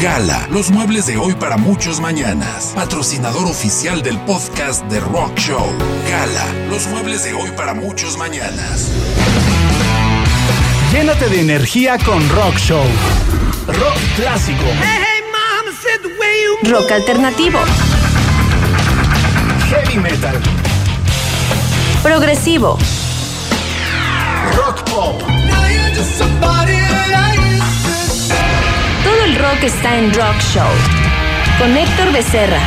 Gala, los muebles de hoy para muchos mañanas. Patrocinador oficial del podcast de Rock Show. Gala, los muebles de hoy para muchos mañanas. Llénate de energía con Rock Show. Rock clásico. Rock alternativo. Heavy metal. Progresivo. Rock rock está en Rock Show. Con Héctor Becerra.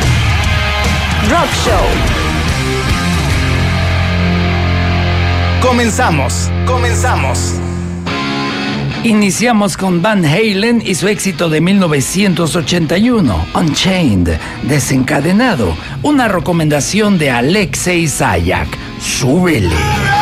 Rock Show. Comenzamos. Comenzamos. Iniciamos con Van Halen y su éxito de 1981, Unchained, desencadenado, una recomendación de Alexei Sayak. Súbele.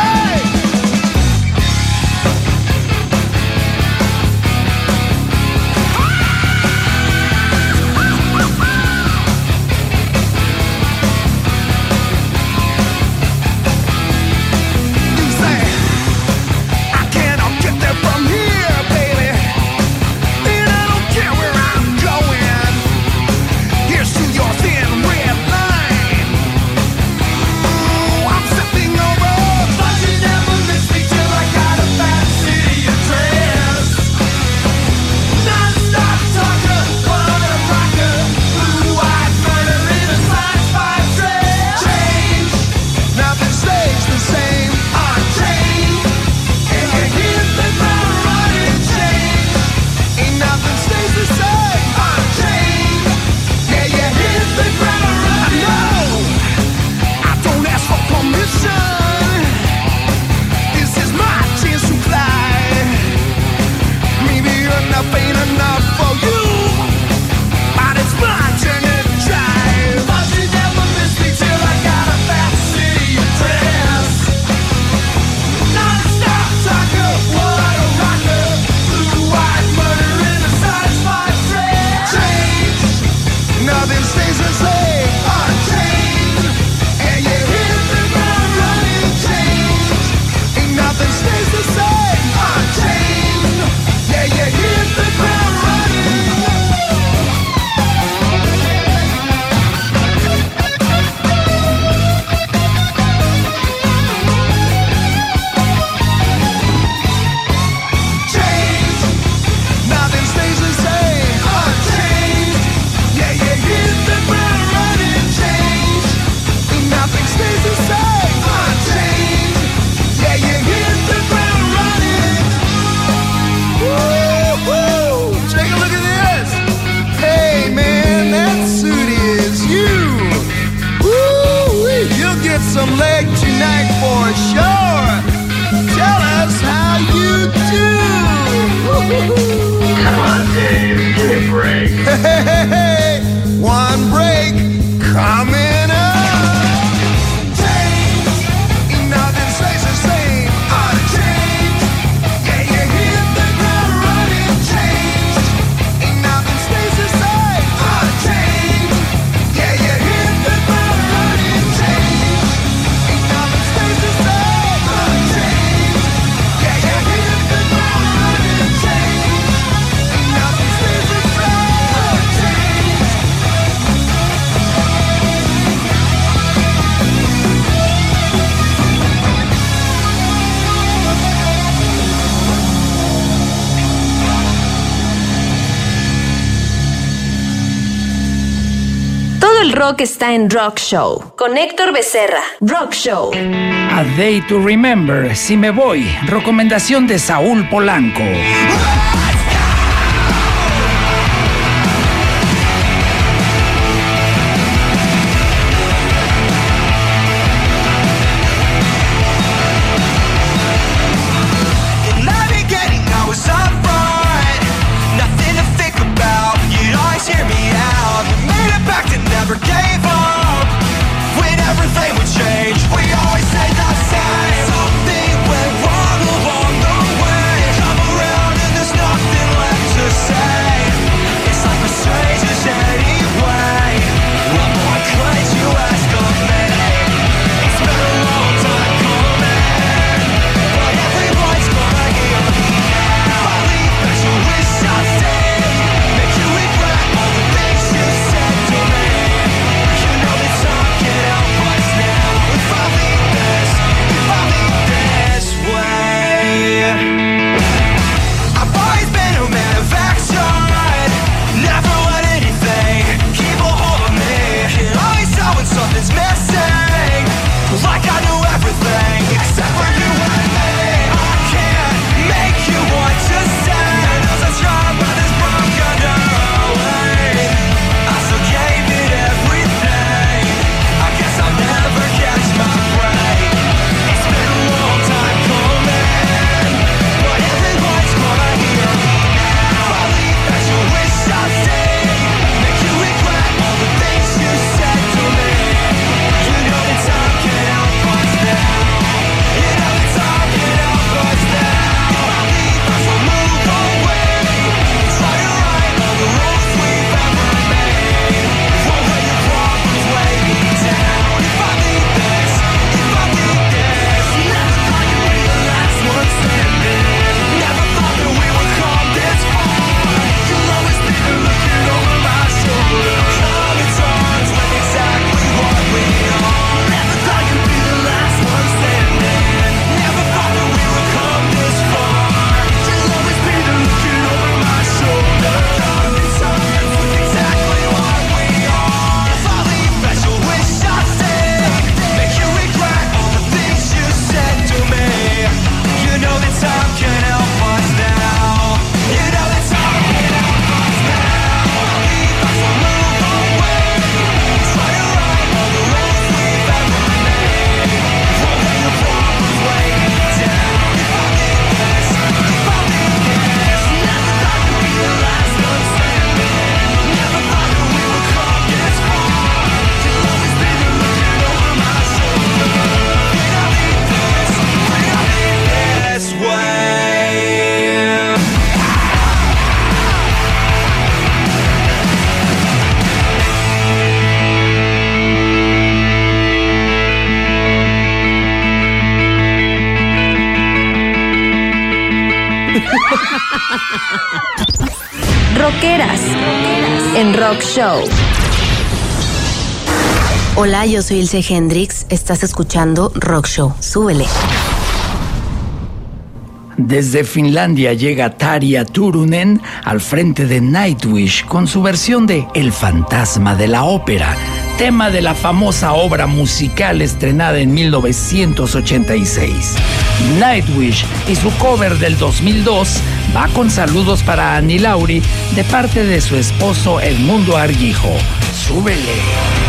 Rock está en Rock Show. Con Héctor Becerra. Rock Show. A Day to Remember. Si me voy. Recomendación de Saúl Polanco. Rockeras, en Rock Show. Hola, yo soy Ilse Hendrix. Estás escuchando Rock Show. Súbele. Desde Finlandia llega Tarja Turunen al frente de Nightwish con su versión de El fantasma de la ópera, tema de la famosa obra musical estrenada en 1986. Nightwish y su cover del 2002 va con saludos para Annie Lauri de parte de su esposo Edmundo Arguijo. ¡Súbele!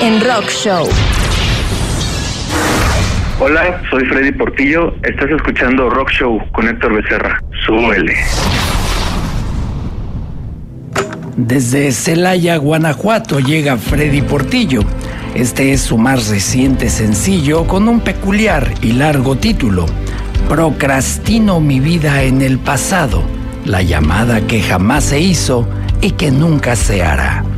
En Rock Show. Hola, soy Freddy Portillo. Estás escuchando Rock Show con Héctor Becerra. Súbele. Desde Celaya, Guanajuato, llega Freddy Portillo. Este es su más reciente sencillo con un peculiar y largo título. Procrastino mi vida en el pasado, la llamada que jamás se hizo y que nunca se hará.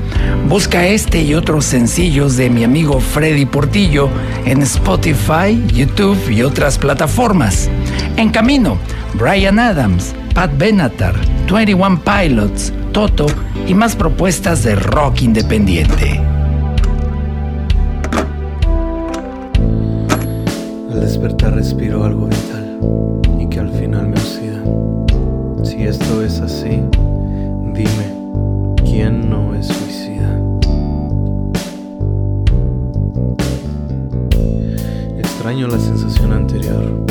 Busca este y otros sencillos de mi amigo Freddy Portillo en Spotify, YouTube y otras plataformas. En camino, Brian Adams Pat Benatar, 21 Pilots, Toto y más propuestas de rock independiente. Al despertar respiro algo vital y que al final me oxida. Si esto es así, dime, ¿quién no es suicida? Extraño la sensación anterior.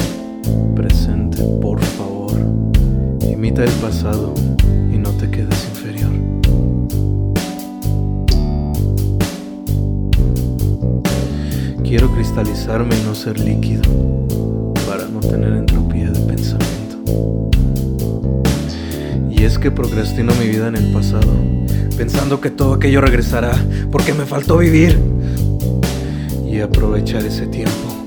Presente, por favor. Imita el pasado y no te quedes inferior. Quiero cristalizarme y no ser líquido para no tener entropía de pensamiento. Y es que procrastino mi vida en el pasado, pensando que todo aquello regresará porque me faltó vivir y aprovechar ese tiempo.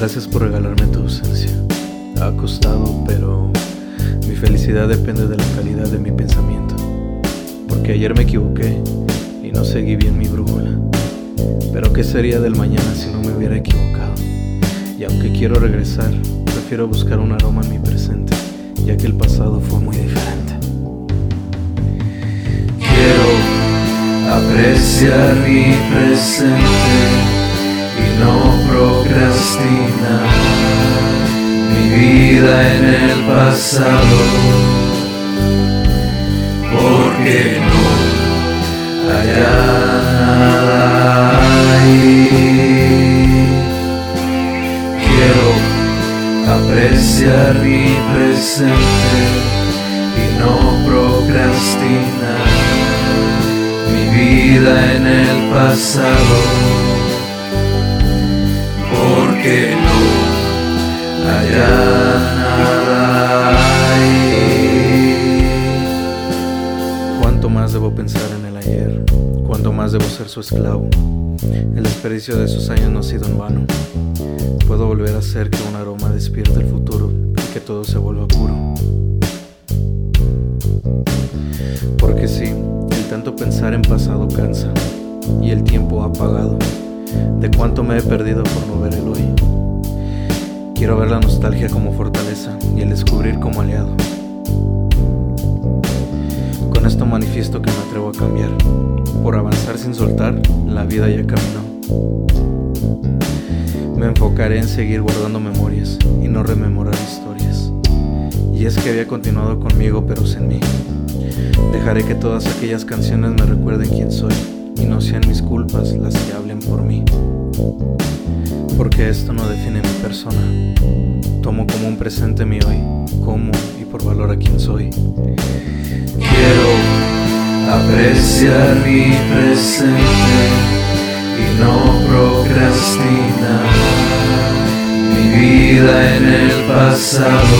Gracias por regalarme tu ausencia. Ha costado, pero mi felicidad depende de la calidad de mi pensamiento. Porque ayer me equivoqué y no seguí bien mi brújula. Pero ¿qué sería del mañana si no me hubiera equivocado? Y aunque quiero regresar, prefiero buscar un aroma en mi presente, ya que el pasado fue muy diferente. Quiero apreciar mi presente no procrastinar mi vida en el pasado, porque no haya nada. Quiero apreciar mi presente y no procrastinar. Mi vida en el pasado, porque no haya nada ahí. ¿Cuánto más debo pensar en el ayer? ¿Cuánto más debo ser su esclavo? El desperdicio de sus años no ha sido en vano. Puedo volver a hacer que un aroma despierte el futuro y que todo se vuelva puro. Porque sí, el tanto pensar en pasado cansa y el tiempo ha pagado. De cuánto me he perdido por no ver el hoy. Quiero ver la nostalgia como fortaleza y el descubrir como aliado. Con esto manifiesto que me atrevo a cambiar. Por avanzar sin soltar, la vida ya caminó. Me enfocaré en seguir guardando memorias y no rememorar historias. Y es que había continuado conmigo pero sin mí. Dejaré que todas aquellas canciones me recuerden quién soy y no sean mis culpas las que hablen por mí. Porque esto no define mi persona. Tomo como un presente mi hoy, como y por valor a quien soy. Quiero apreciar mi presente y no procrastinar mi vida en el pasado,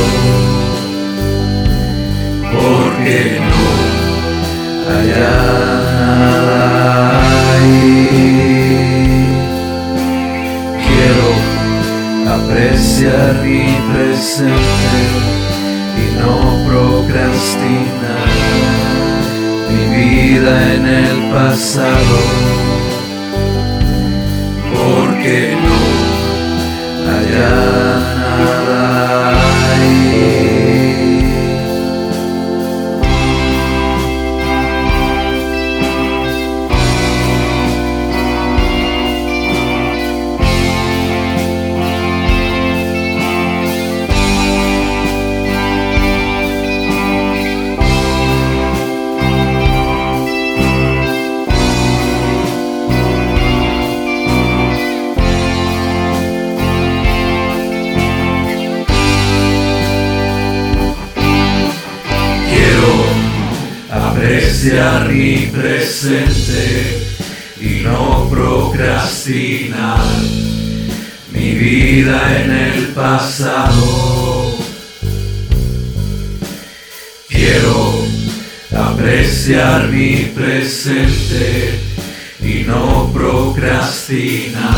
porque no haya Quiero apreciar mi presente y no procrastinar. Mi vida en el pasado, porque no mi presente y no procrastinar mi vida en el pasado. Quiero apreciar mi presente y no procrastinar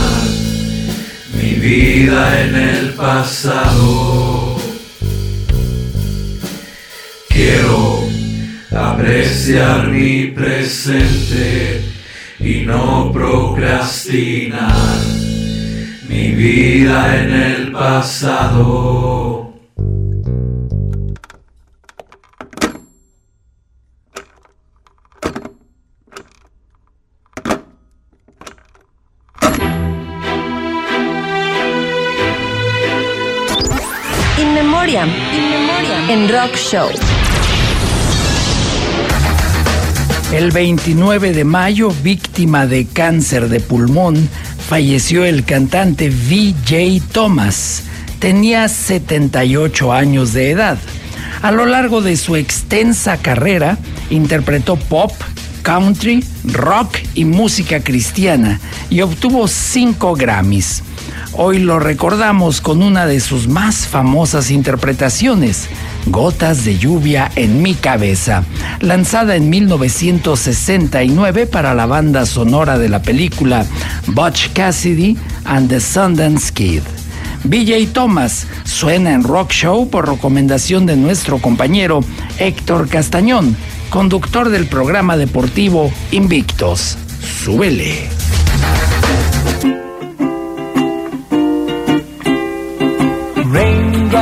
mi vida en el pasado. Apreciar mi presente y no procrastinar mi vida en el pasado. In Memoriam, In Memoriam, en Rock Show. El 29 de mayo, víctima de cáncer de pulmón, falleció el cantante V.J. Thomas. Tenía 78 años de edad. A lo largo de su extensa carrera, interpretó pop, country, rock y música cristiana y obtuvo cinco Grammys. Hoy lo recordamos con una de sus más famosas interpretaciones, Gotas de lluvia en mi cabeza, lanzada en 1969 para la banda sonora de la película Butch Cassidy and the Sundance Kid. BJ Thomas suena en Rock Show por recomendación de nuestro compañero Héctor Castañón, conductor del programa deportivo Invictos. Súbele.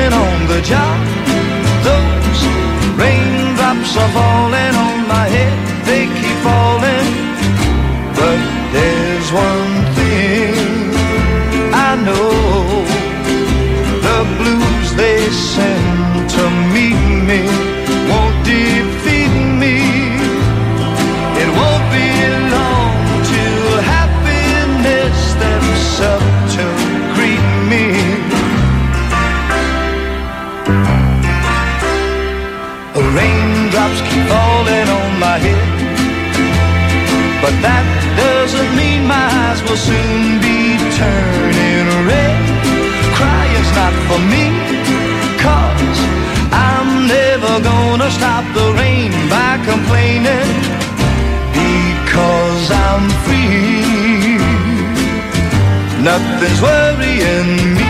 Sleeping on the job, those raindrops are falling on my head, they keep falling. But will soon be turning red. Crying's not for me, cause I'm never gonna stop the rain by complaining because I'm free. Nothing's worrying me.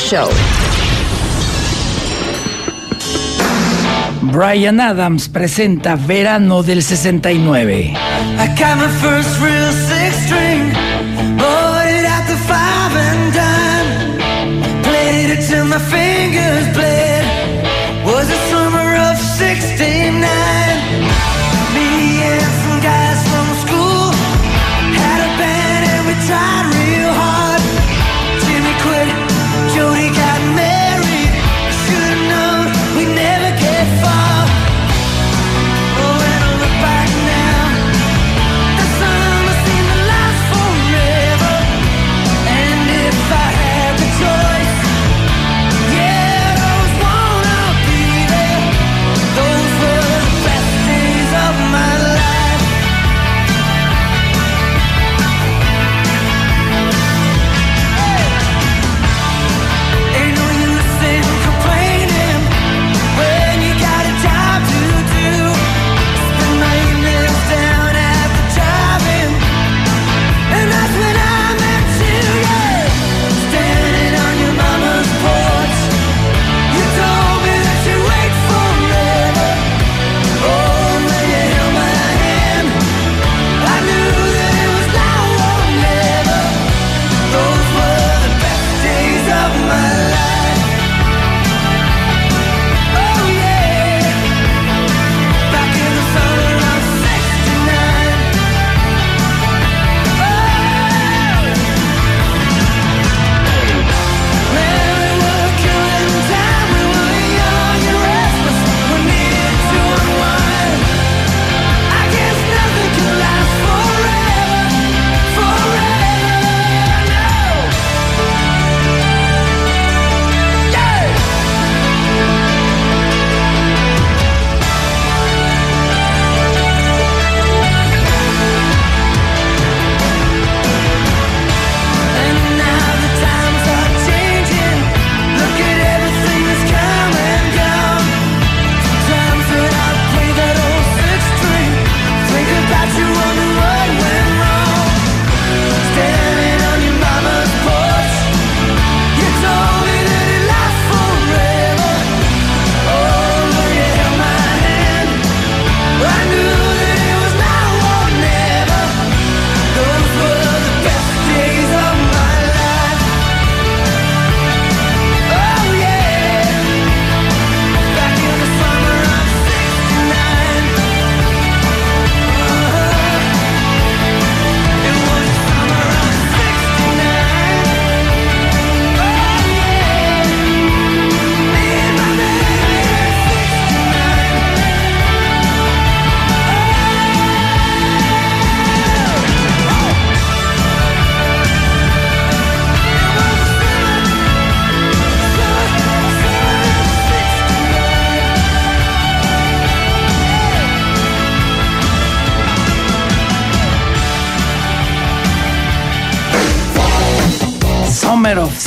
Show. Brian Adams presenta Verano del 69. I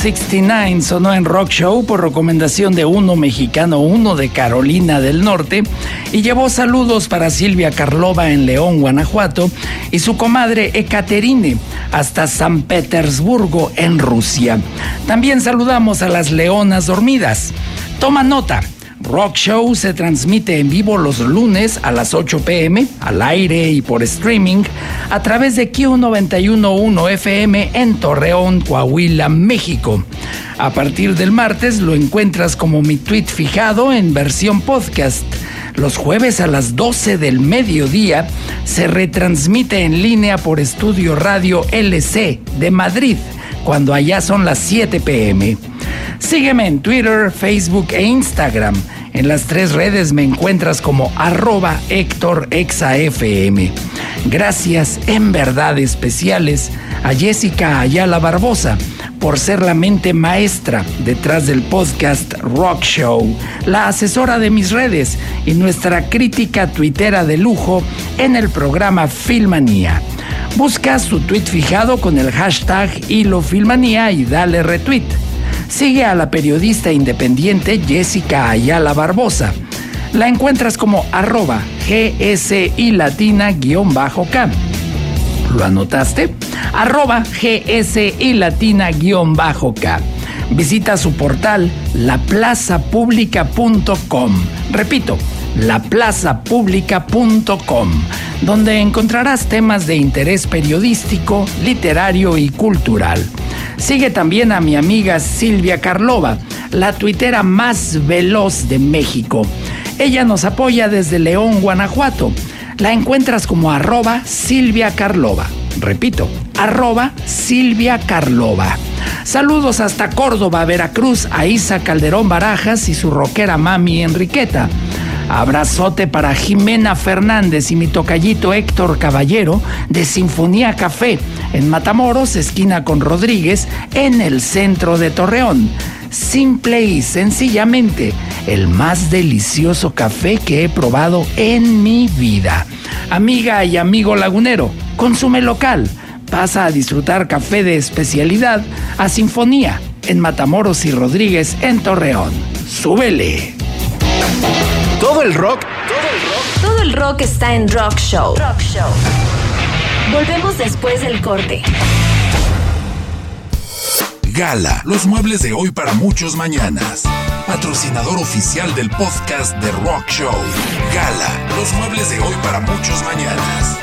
69 sonó en Rock Show por recomendación de uno mexicano, uno de Carolina del Norte, y llevó saludos para Silvia Carlova en León, Guanajuato, y su comadre Ekaterine hasta San Petersburgo, en Rusia. También saludamos a las leonas dormidas. Toma nota. Rock Show se transmite en vivo los lunes a las 8 pm, al aire y por streaming, a través de Q911 FM en Torreón, Coahuila, México. A partir del martes lo encuentras como mi tweet fijado en versión podcast. Los jueves a las 12 del mediodía se retransmite en línea por Estudio Radio LC de Madrid, cuando allá son las 7 pm. Sígueme en Twitter, Facebook e Instagram. En las tres redes me encuentras como arroba Héctor. Gracias en verdad especiales a Jessica Ayala Barbosa por ser la mente maestra detrás del podcast Rock Show, la asesora de mis redes y nuestra crítica tuitera de lujo en el programa Filmanía. Busca su tweet fijado con el hashtag Hilo Filmanía y dale retweet. Sigue a la periodista independiente Jessica Ayala Barbosa. La encuentras como arroba GSI Latina-K. ¿Lo anotaste? Arroba GSI Latina-K. Visita su portal laplazapublica.com. Repito, laplazapublica.com, donde encontrarás temas de interés periodístico, literario y cultural. Sigue también a mi amiga Silvia Carlova, la tuitera más veloz de México. Ella nos apoya desde León, Guanajuato. La encuentras como arroba Silvia Carlova. Repito, arroba Silvia Carlova. Saludos hasta Córdoba, Veracruz, a Isa Calderón Barajas y su rockera mami Enriqueta. Abrazote para Jimena Fernández y mi tocallito Héctor Caballero de Sinfonía Café en Matamoros, esquina con Rodríguez, en el centro de Torreón. Simple y sencillamente el más delicioso café que he probado en mi vida. Amiga y amigo lagunero, consume local. Pasa a disfrutar café de especialidad a Sinfonía en Matamoros y Rodríguez en Torreón. ¡Súbele! Todo el rock. Todo el rock. Todo el rock está en Rock Show. Rock Show. Volvemos después del corte. Gala, los muebles de hoy para muchos mañanas. Patrocinador oficial del podcast de Rock Show. Gala, los muebles de hoy para muchos mañanas.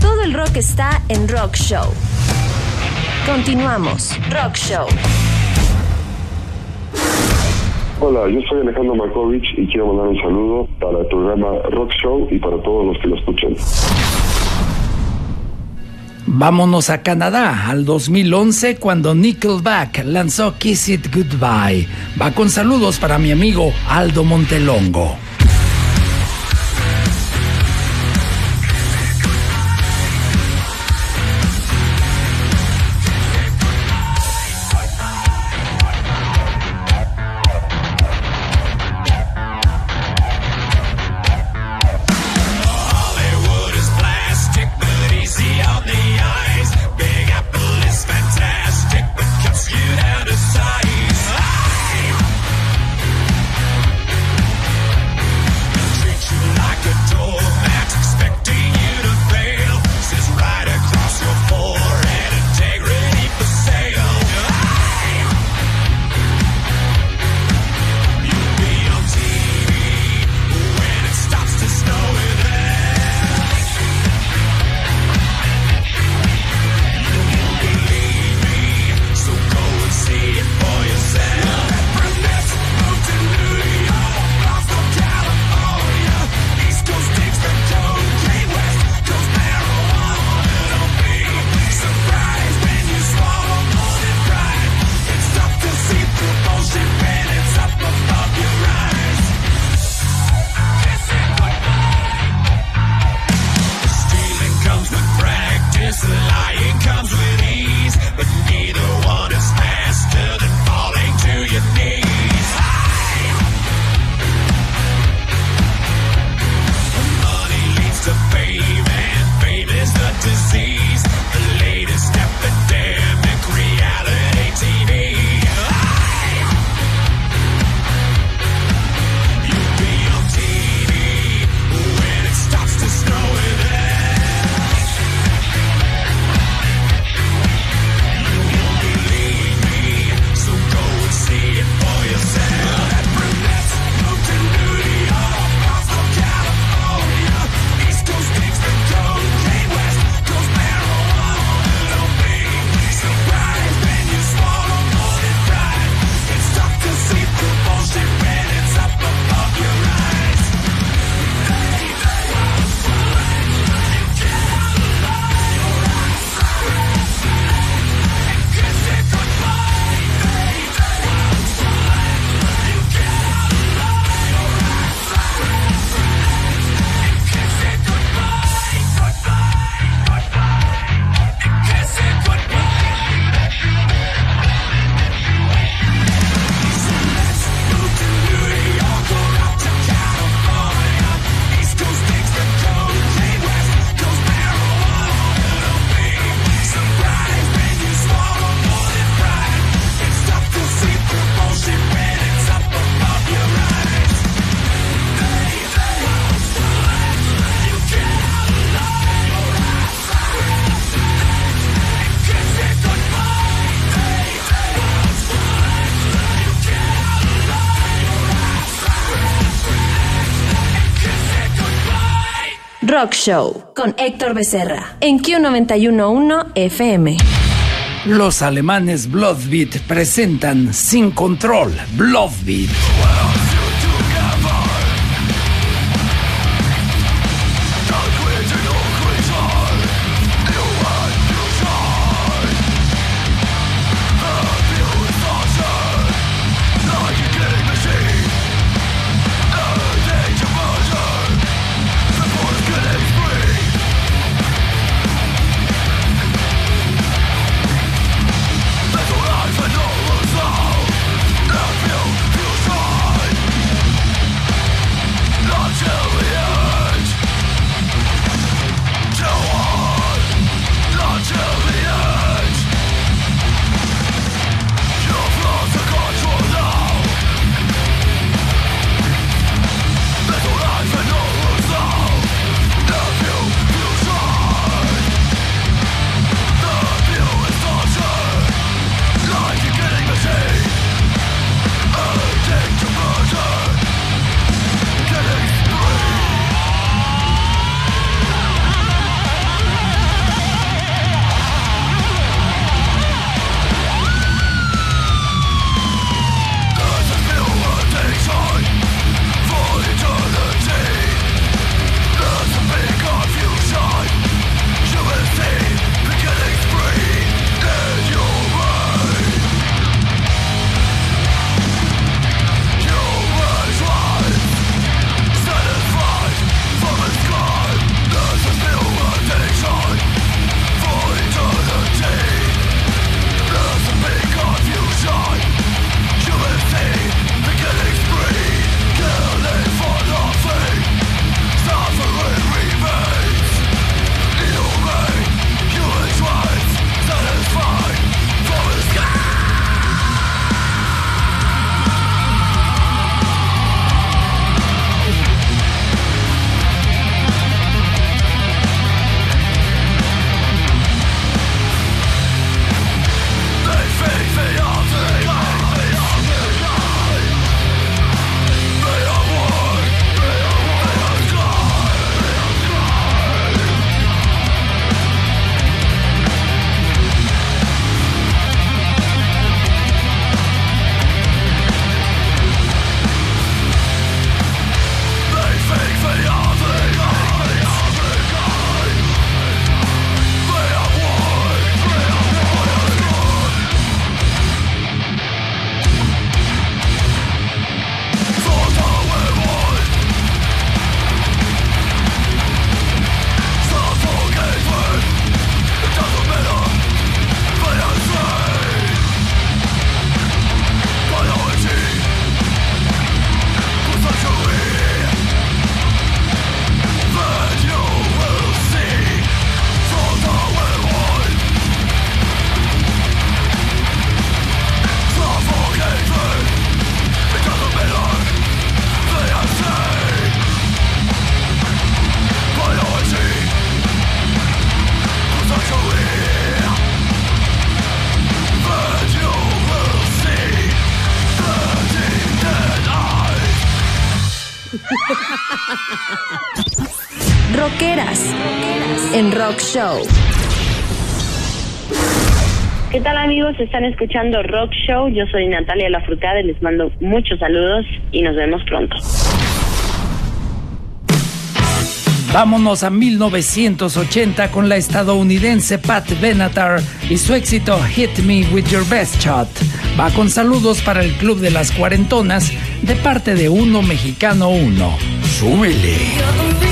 Todo el rock está en Rock Show. Continuamos. Rock Show. Hola, yo soy Alejandro Markovich y quiero mandar un saludo para el programa Rock Show y para todos los que lo escuchan. Vámonos a Canadá al 2011 cuando Nickelback lanzó Kiss It Goodbye. Va con saludos para mi amigo Aldo Montelongo. Rock Show con Héctor Becerra en Q911 FM. Los alemanes Bloodbeat presentan Sin Control, Bloodbeat. Show. ¿Qué tal amigos? Están escuchando Rock Show. Yo soy Natalia Lafourcade. Les mando muchos saludos y nos vemos pronto. Vámonos a 1980 con la estadounidense Pat Benatar y su éxito Hit Me With Your Best Shot. Va con saludos para el Club de las Cuarentonas de parte de Uno Mexicano Uno. ¡Súbele!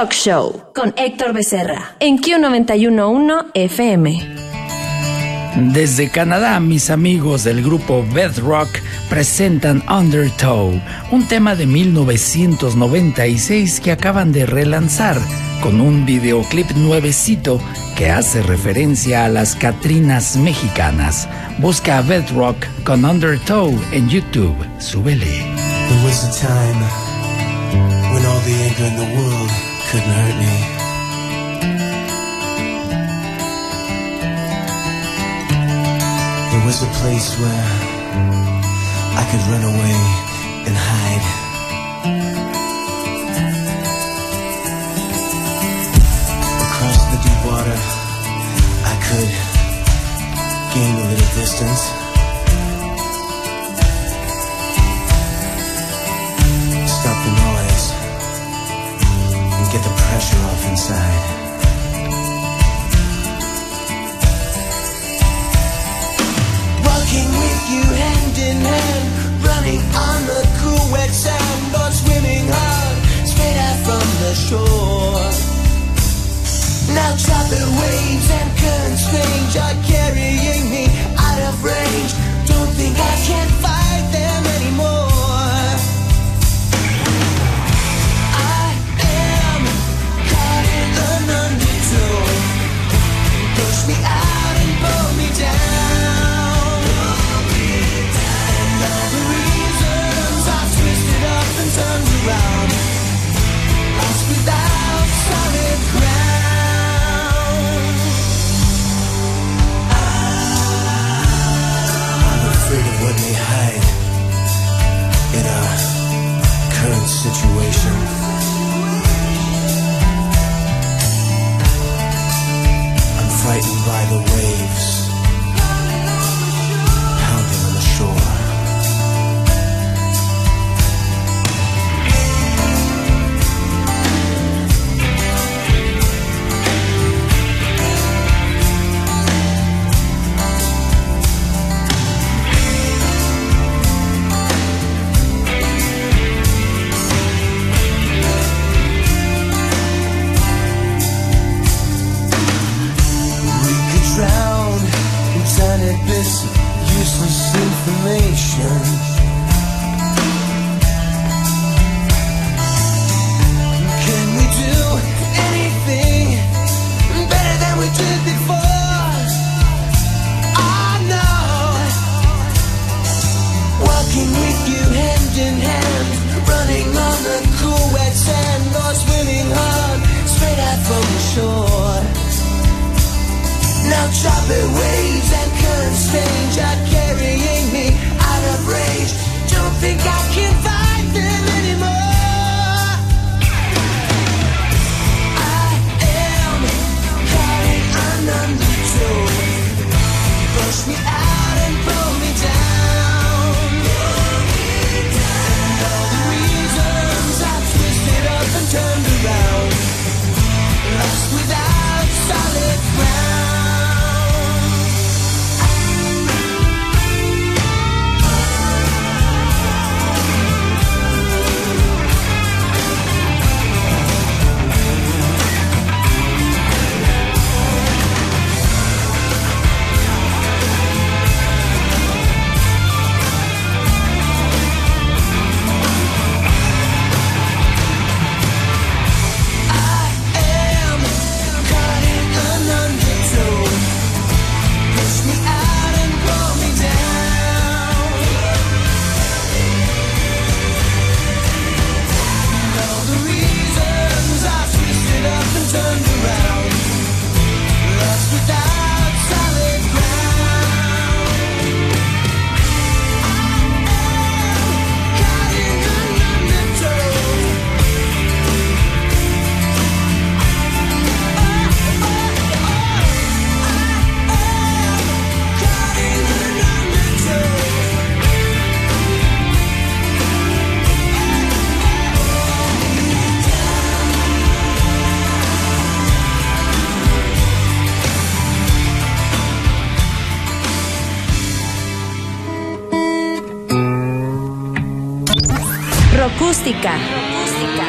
Rock Show con Héctor Becerra en Q911 FM. Desde Canadá, mis amigos del grupo Bedrock presentan Undertow, un tema de 1996 que acaban de relanzar con un videoclip nuevecito que hace referencia a las Catrinas mexicanas. Busca a Bedrock con Undertow en YouTube. Súbele. There couldn't hurt me. It was a place where I could run away and hide. Across the deep water, I could gain a little distance.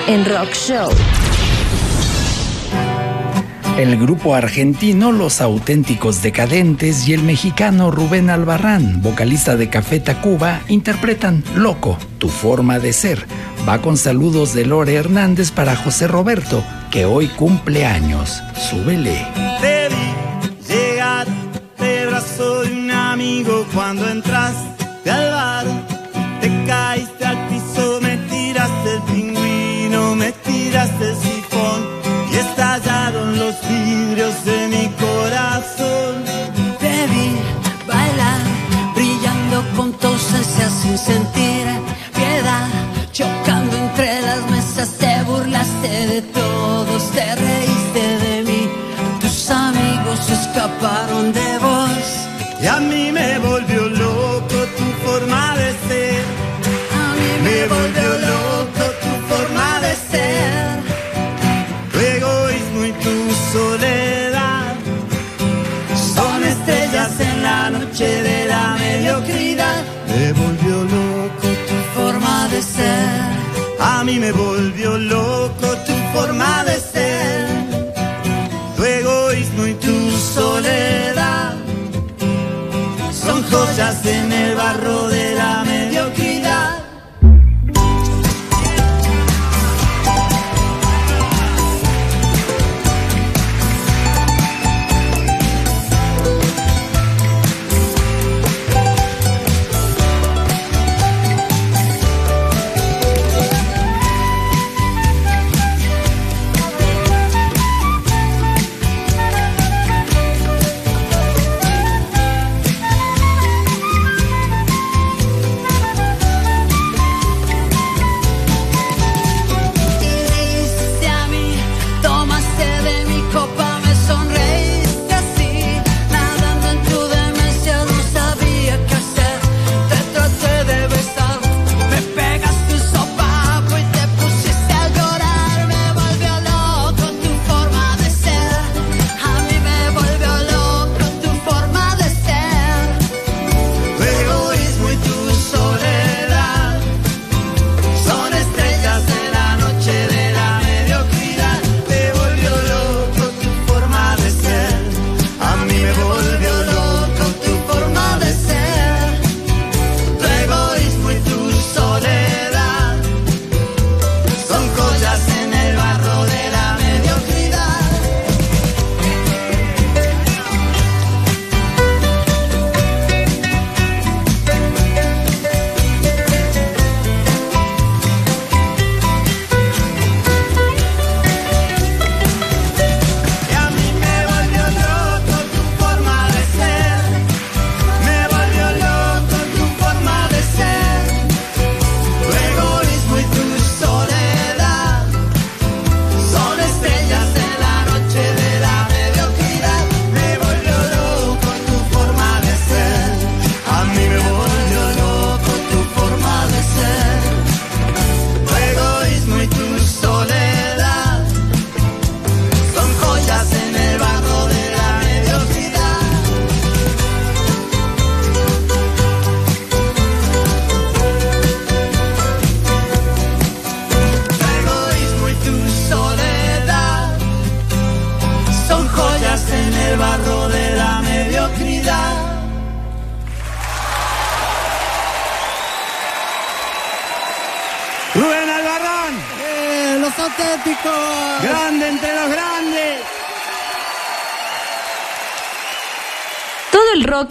En Rock Show. El grupo argentino Los Auténticos Decadentes y el mexicano Rubén Albarrán, vocalista de Café Tacuba, interpretan Loco, tu forma de ser. Va con saludos de Lore Hernández para José Roberto, que hoy cumple años. Súbele. Te vi llegar de un amigo cuando entraste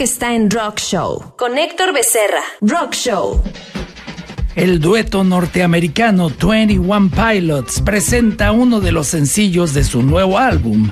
que está en Rock Show. Con Héctor Becerra. Rock Show. El dueto norteamericano 21 Pilots presenta uno de los sencillos de su nuevo álbum.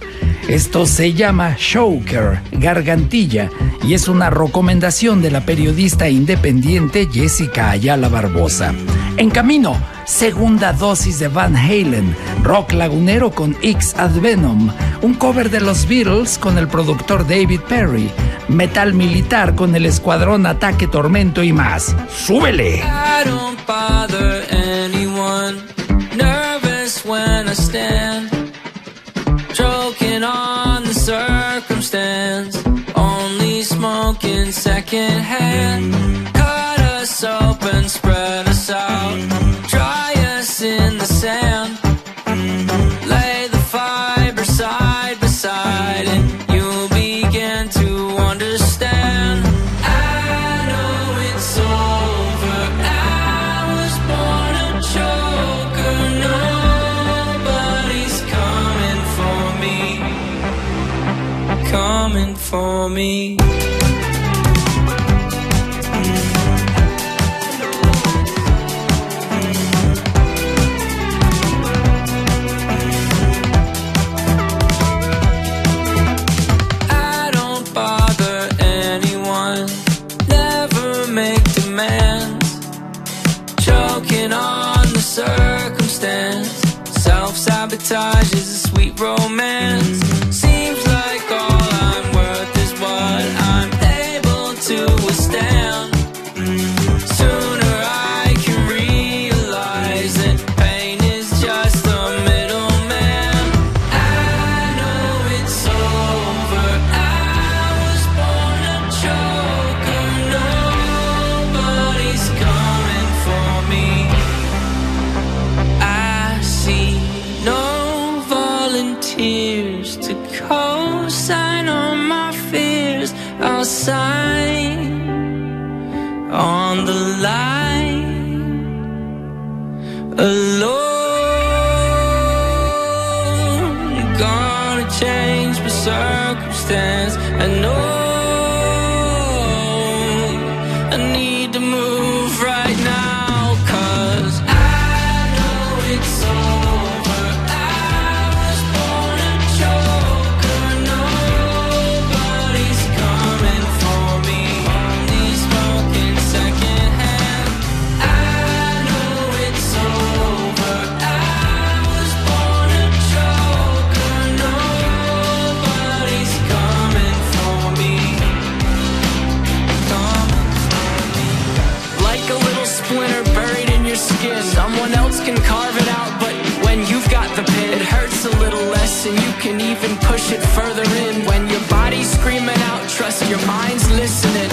Esto se llama Shoker, Gargantilla, y es una recomendación de la periodista independiente Jessica Ayala Barbosa. En camino, segunda dosis de Van Halen, rock lagunero con X Advenom, un cover de los Beatles con el productor David Perry, metal militar con el escuadrón Ataque Tormento y más. ¡Súbele! I don't bother anyone, nervous when I stand. second hand. Cut us open, spread us out. Dry us in the sand. Lay the fiber side by side And you'll begin to understand. I know it's over. I was born a choker Nobody's coming for me. Coming for me. Sabotage is a sweet romance. Your mind's listening.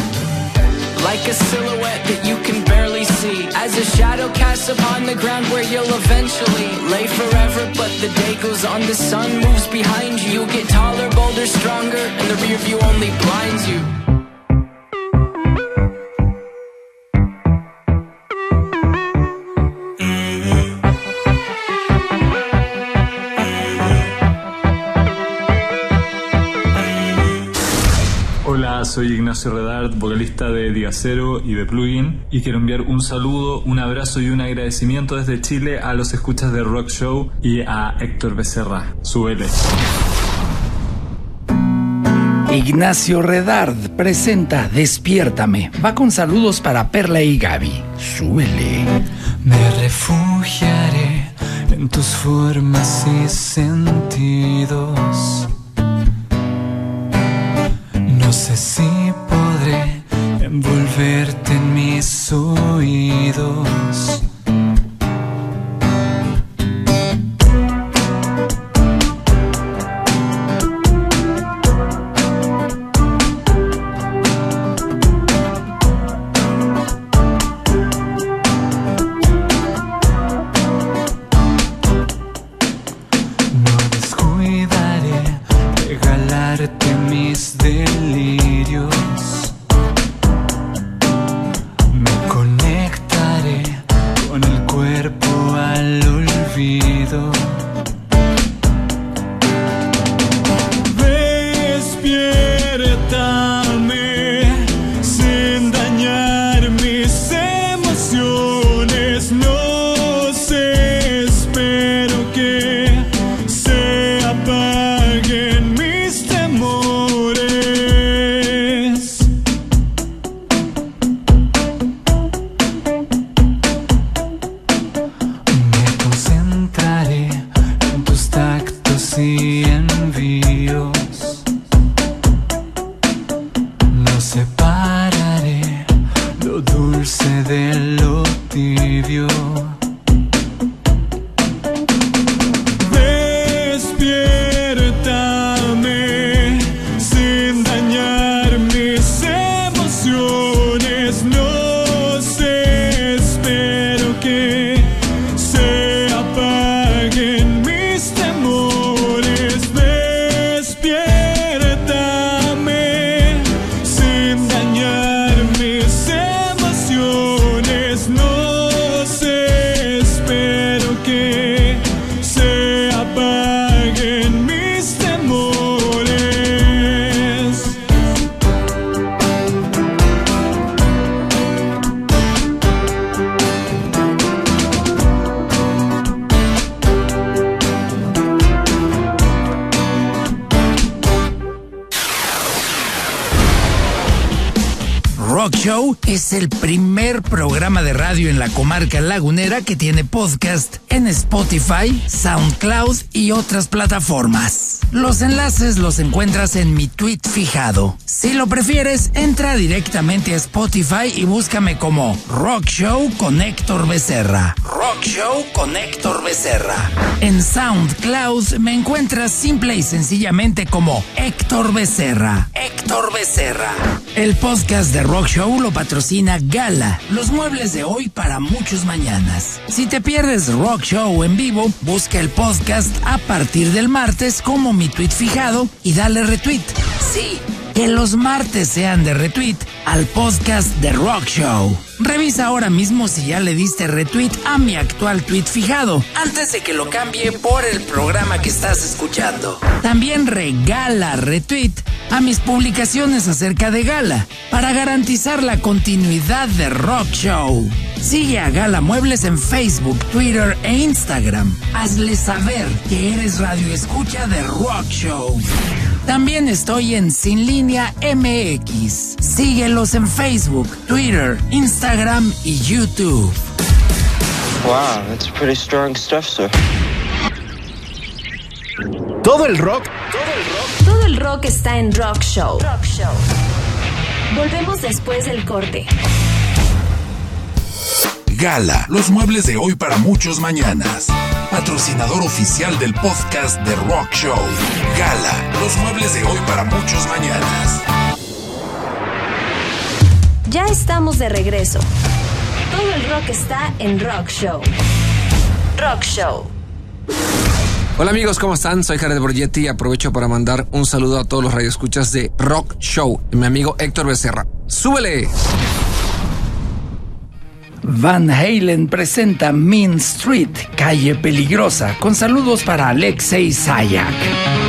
Like a silhouette that you can barely see. As a shadow casts upon the ground where you'll eventually lay forever. But the day goes on, the sun moves behind you. You get taller, bolder, stronger, and the rear view only blinds you. Hola, soy Ignacio Redart, vocalista de Digacero y de Plugin, y quiero enviar un saludo, un abrazo y un agradecimiento desde Chile a los escuchas de Rock Show y a Héctor Becerra. Súbele. Ignacio Redard presenta Despiértame. Va con saludos para Perla y Gaby. Súbele. Me refugiaré en tus formas y sentidos. Sé si podré envolverte en mis oídos. Que tiene podcast en Spotify, SoundCloud y otras plataformas. Los enlaces los encuentras en mi tweet fijado. Si lo prefieres, entra directamente a Spotify y búscame como Rock Show con Héctor Becerra. Rock Show con Héctor Becerra. En SoundCloud me encuentras simple y sencillamente como Héctor Becerra. Héctor Becerra. El podcast de Rock Show lo patrocina Gala, los muebles de hoy para muchos mañanas. Si te pierdes Rock Show en vivo, busca el podcast a partir del martes como mi tweet fijado y dale retweet. Sí, que los martes sean de retweet al podcast de Rock Show. Revisa ahora mismo si ya le diste retweet a mi actual tweet fijado, antes de que lo cambie por el programa que estás escuchando. También regala retweet a mis publicaciones acerca de Gala, para garantizar la continuidad de Rock Show. Sigue a Gala Muebles en Facebook, Twitter e Instagram. Hazle saber que eres radio escucha de Rock Show. También estoy en Sin Línea MX. Síguelos en Facebook, Twitter, Instagram y YouTube. Wow, that's pretty strong stuff, sir. Todo el rock, Todo el rock está en Rock Show. Rock Show. Volvemos después del corte. Gala, los muebles de hoy para muchos mañanas. Patrocinador oficial del podcast de Rock Show. Gala, los muebles de hoy para muchos mañanas. Ya estamos de regreso. Todo el rock está en Rock Show. Rock Show. Hola amigos, ¿cómo están? Soy Jared Borgetti y aprovecho para mandar un saludo a todos los radioescuchas de Rock Show y mi amigo Héctor Becerra. ¡Súbele! Van Halen presenta Mean Street, calle peligrosa, con saludos para Alexei Sayak.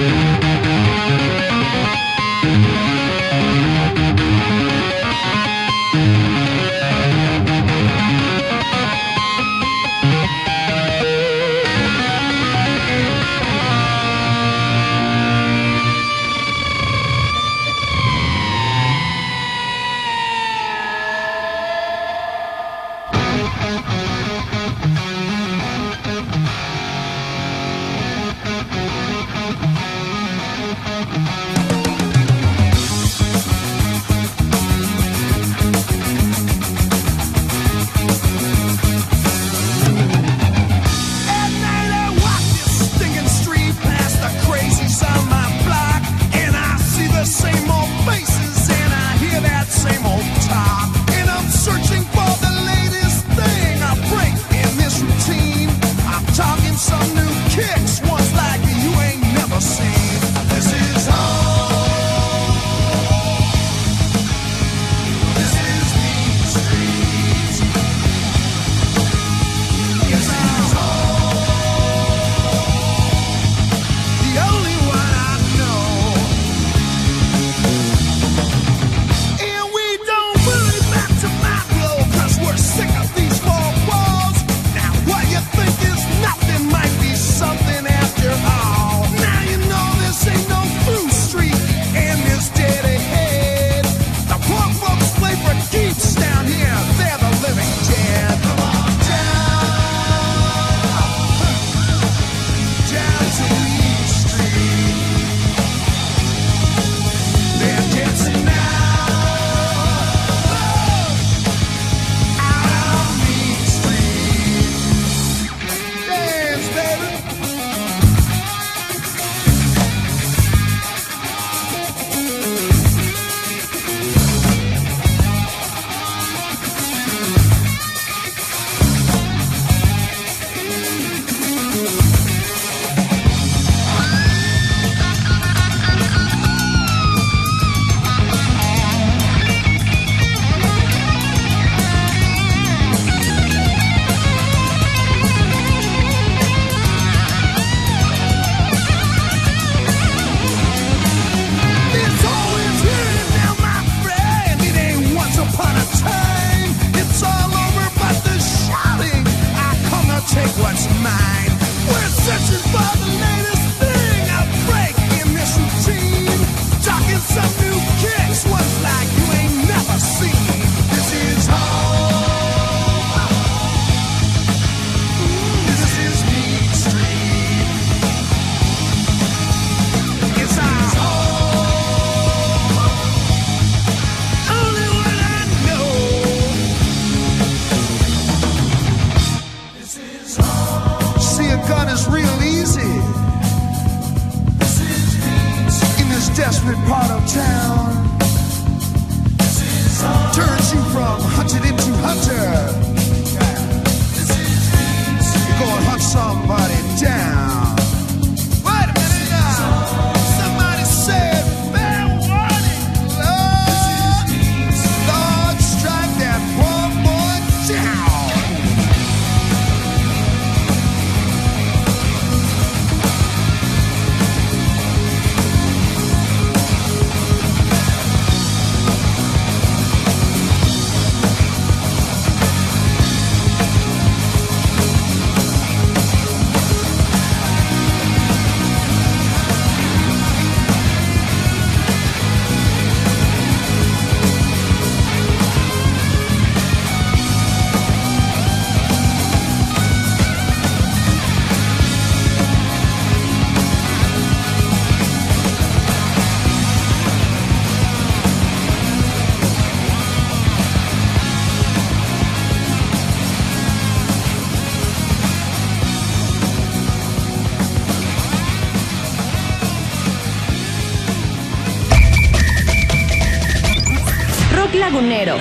Lagunero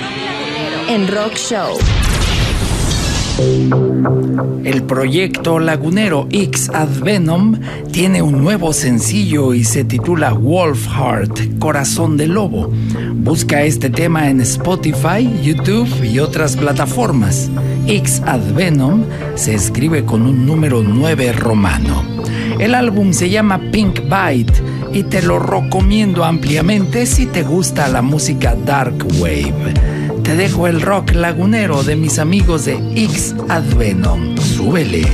en Rock Show. El proyecto lagunero X Ad Venom tiene un nuevo sencillo y se titula Wolf Heart, Corazón de Lobo. Busca este tema en Spotify, YouTube y otras plataformas. X Ad Venom se escribe con un número 9 romano. El álbum se llama Pink Bite y te lo recomiendo ampliamente si te gusta la música Dark Wave. Te dejo el rock lagunero de mis amigos de X Advenom. Súbele.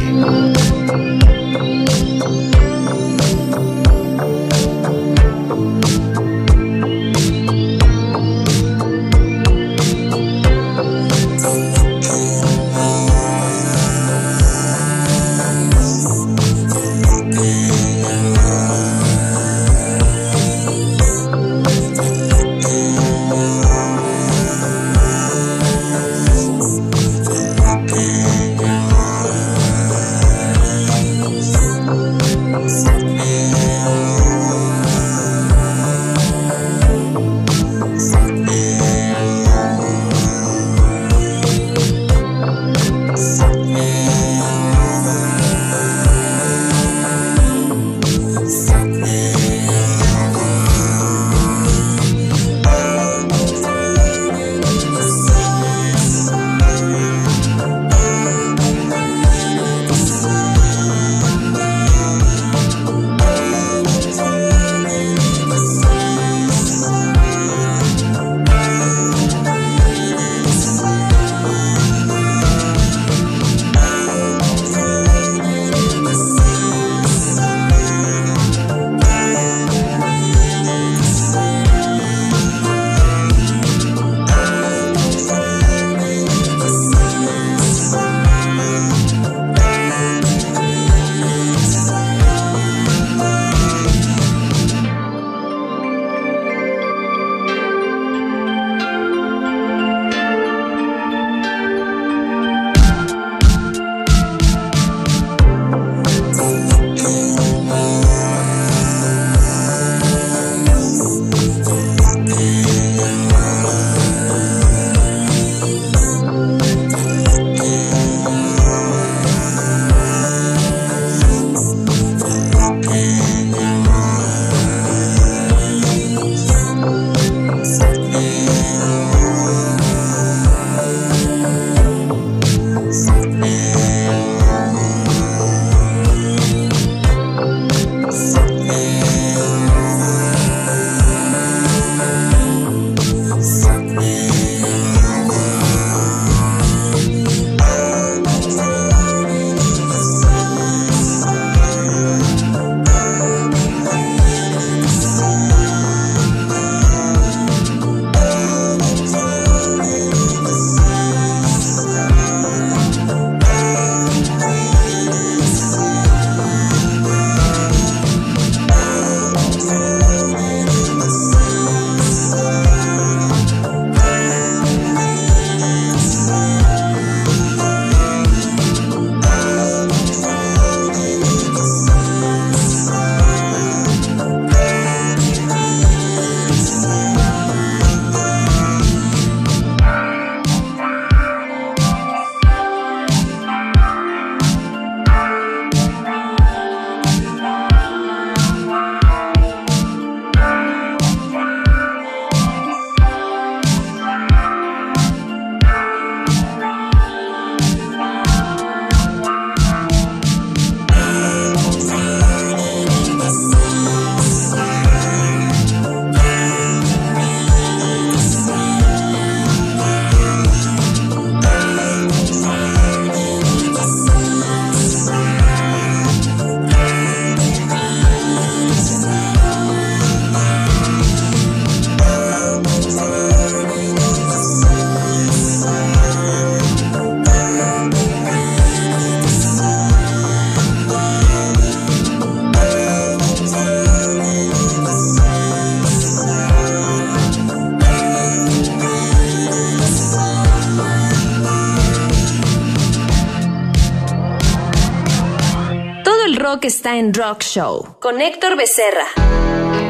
Rock Show con Héctor Becerra.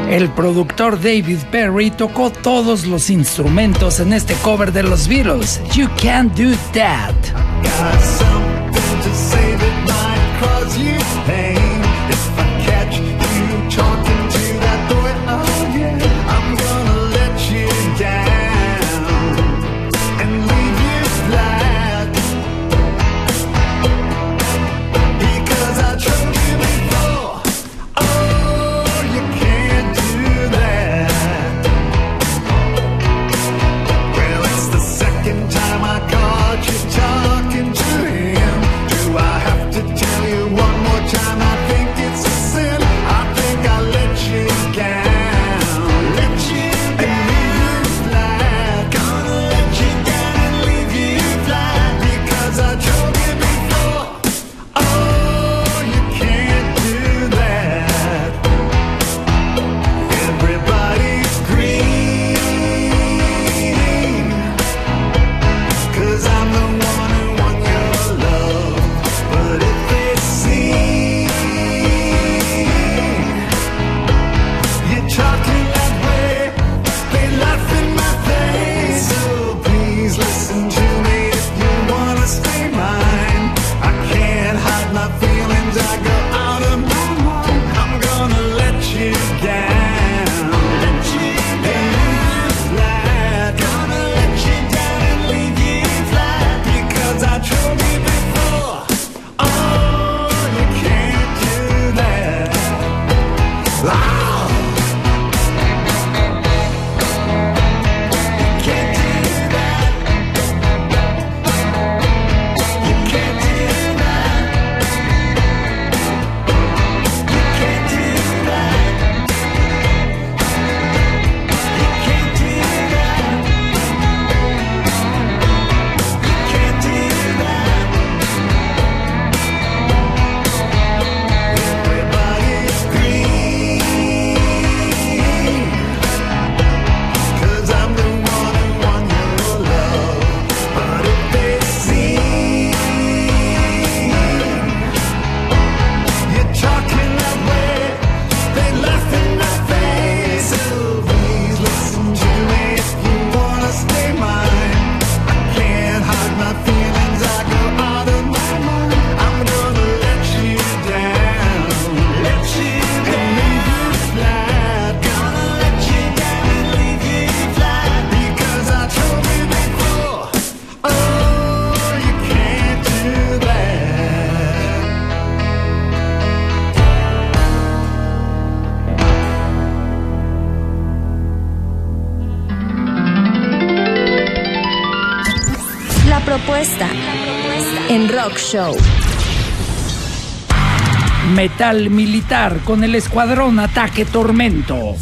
El productor David Perry tocó todos los instrumentos en este cover de los Beatles, You Can't Do That. Show. Metal Militar con el Escuadrón Ataque Tormento.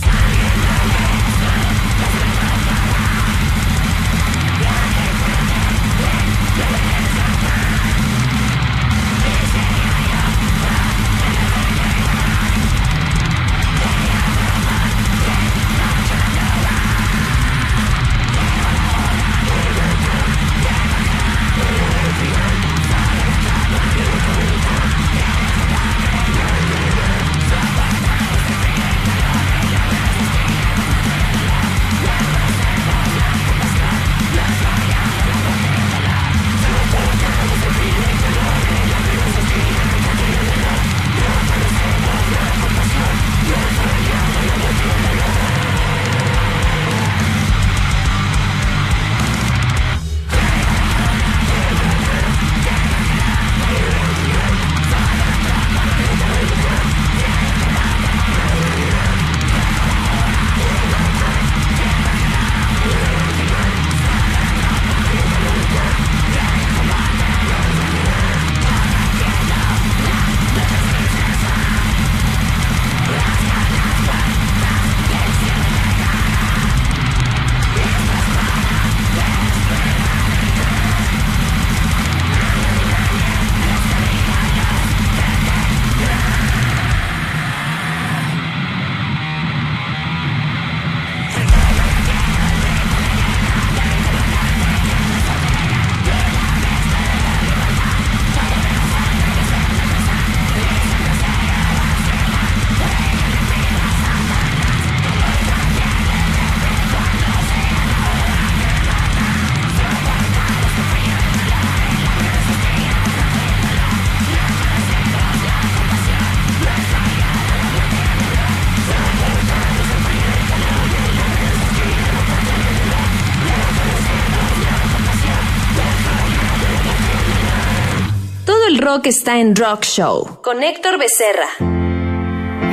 Rock está en Rock Show con Héctor Becerra.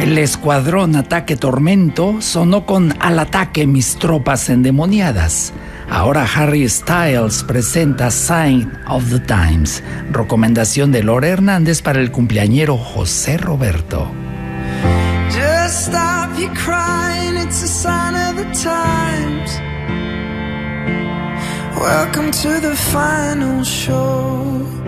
El escuadrón Ataque Tormento sonó con Al ataque mis tropas endemoniadas. Ahora Harry Styles presenta Sign of the Times, recomendación de Lore Hernández para el cumpleañero José Roberto. Just stop your crying, it's a sign of the times. Welcome to the final show.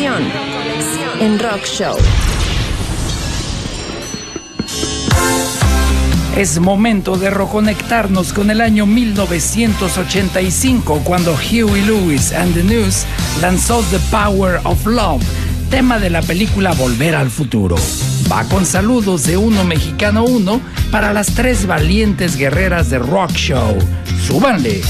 En Rock Show. Es momento de reconectarnos con el año 1985 cuando Huey Lewis and the News lanzó The Power of Love, tema de la película Volver al Futuro. Va con saludos de Uno Mexicano Uno para las tres valientes guerreras de Rock Show. Súbanle,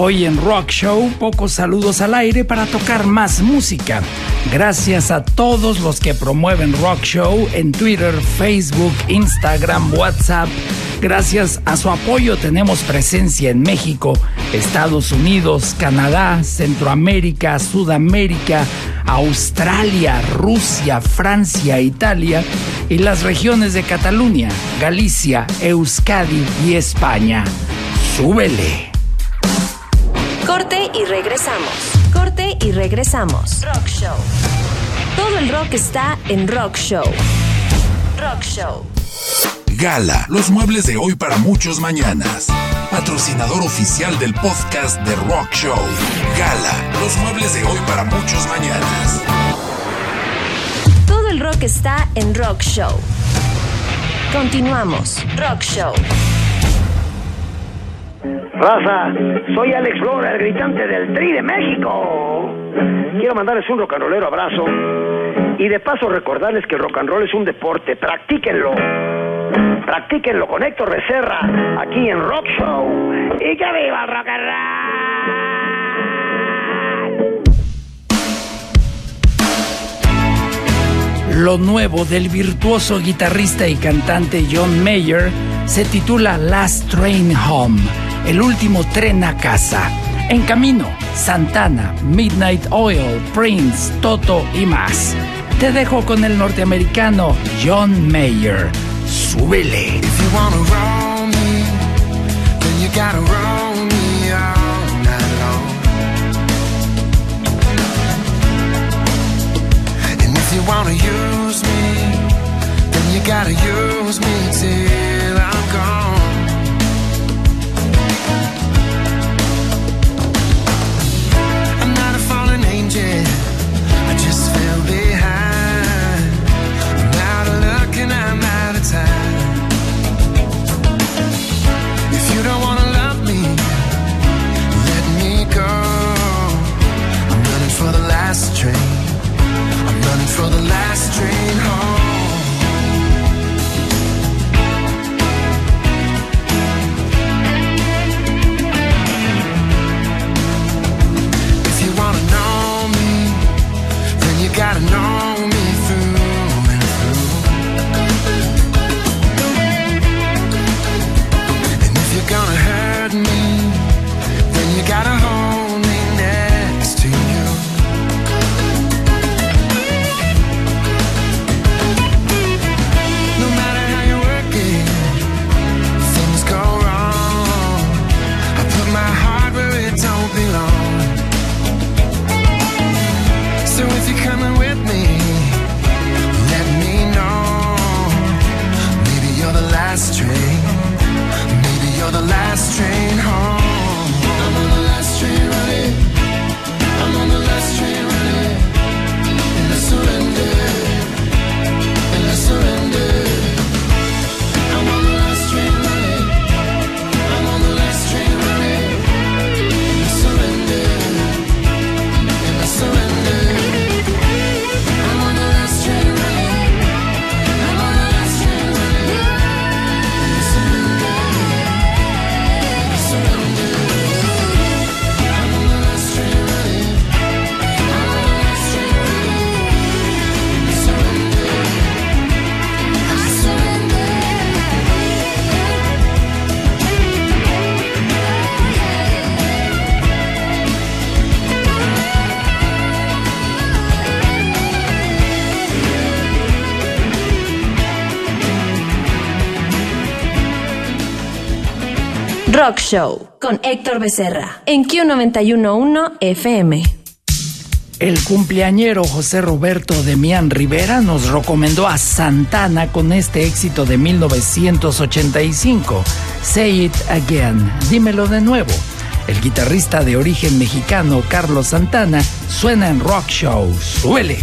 Hoy en Rock Show, pocos saludos al aire para tocar más música. Gracias a todos los que promueven Rock Show en Twitter, Facebook, Instagram, WhatsApp. Gracias a su apoyo tenemos presencia en México, Estados Unidos, Canadá, Centroamérica, Sudamérica, Australia, Rusia, Francia, Italia y las regiones de Cataluña, Galicia, Euskadi y España. ¡Súbele! Corte y regresamos. Corte y regresamos. Rock Show. Todo el rock está en Rock Show. Rock Show. Gala, los muebles de hoy para muchos mañanas. Patrocinador oficial del podcast de Rock Show. Gala, los muebles de hoy para muchos mañanas. Todo el rock está en Rock Show. Continuamos. Rock Show. Raza, soy Alex Flora, el gritante del Tri de México. Quiero mandarles un rock and rollero abrazo y de paso recordarles que rock and roll es un deporte, practíquenlo. Practíquenlo con Héctor Becerra aquí en Rock Show. ¡Y que viva el rock and roll! Lo nuevo del virtuoso guitarrista y cantante John Mayer se titula Last Train Home el último tren a casa. En camino, Santana, Midnight Oil, Prince, Toto y más. Te dejo con el norteamericano John Mayer. Súbele. You wanna use me, then you gotta use me till Rock Show con Héctor Becerra en Q911 FM. El cumpleañero José Roberto Demián Rivera nos recomendó a Santana con este éxito de 1985, Say It Again, dímelo de nuevo. El guitarrista de origen mexicano Carlos Santana suena en Rock Show. Suele.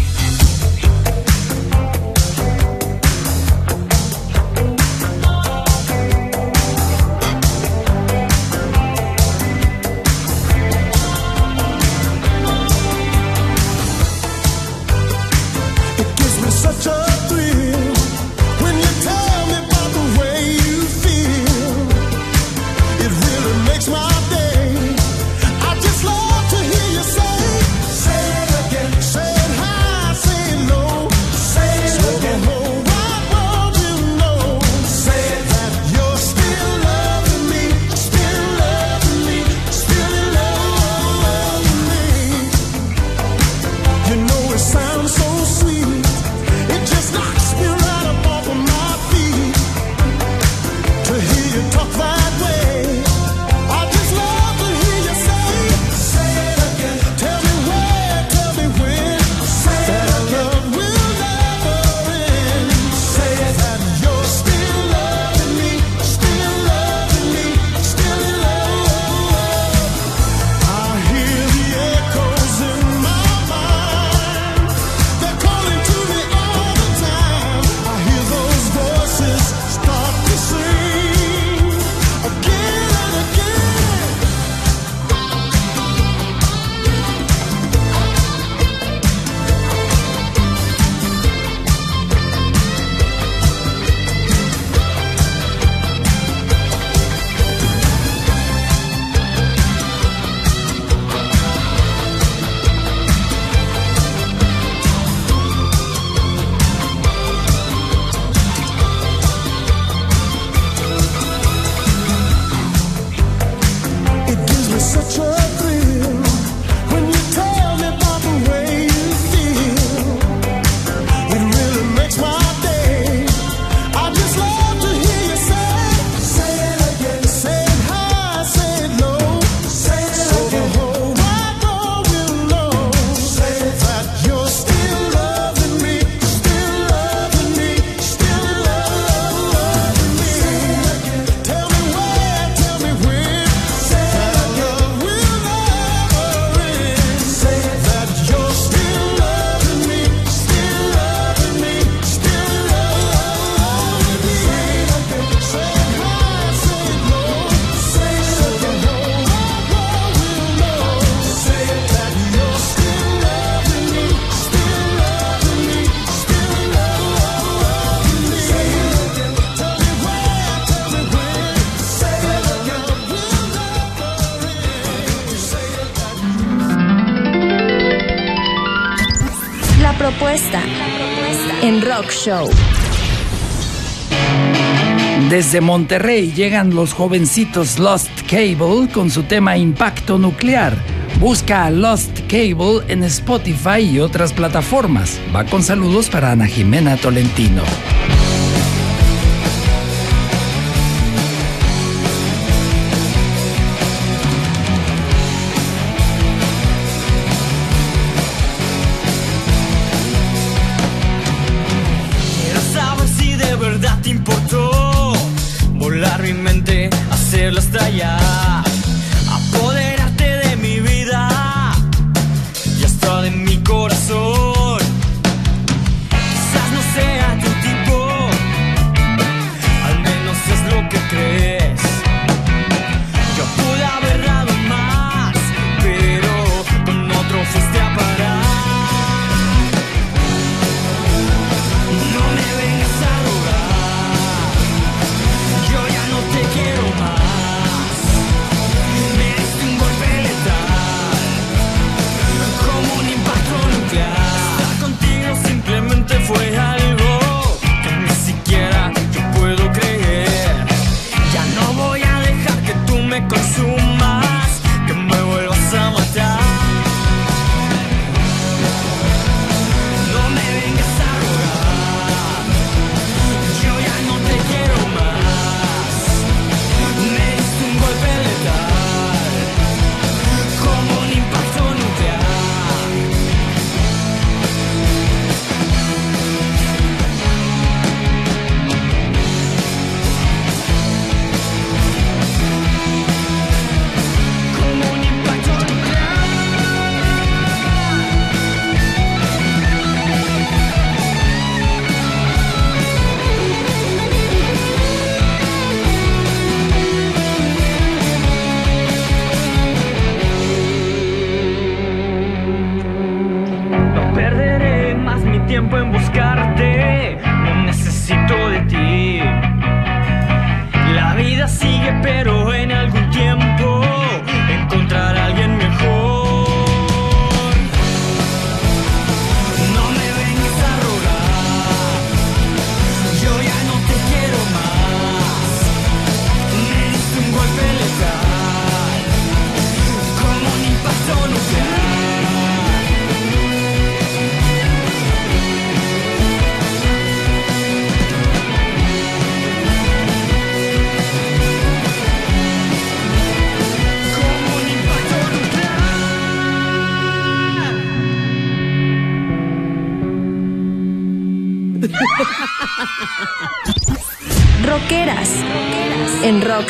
Desde Monterrey llegan los jovencitos Lost Cable con su tema Impacto Nuclear. Busca a Lost Cable en Spotify y otras plataformas. Va con saludos para Ana Jimena Tolentino.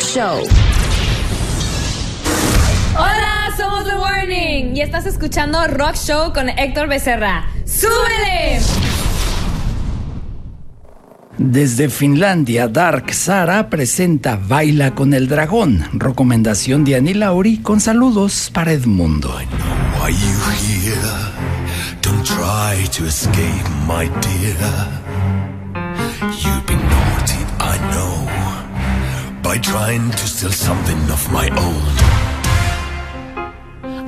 Show. Hola, somos The Warning y estás escuchando Rock Show con Héctor Becerra. ¡Súbele! Desde Finlandia, Dark Sara presenta Baila con el Dragón. Recomendación de Annie Lauri con saludos para Edmundo. Why you here? Don't try to escape, my dear. By trying to steal something of my own.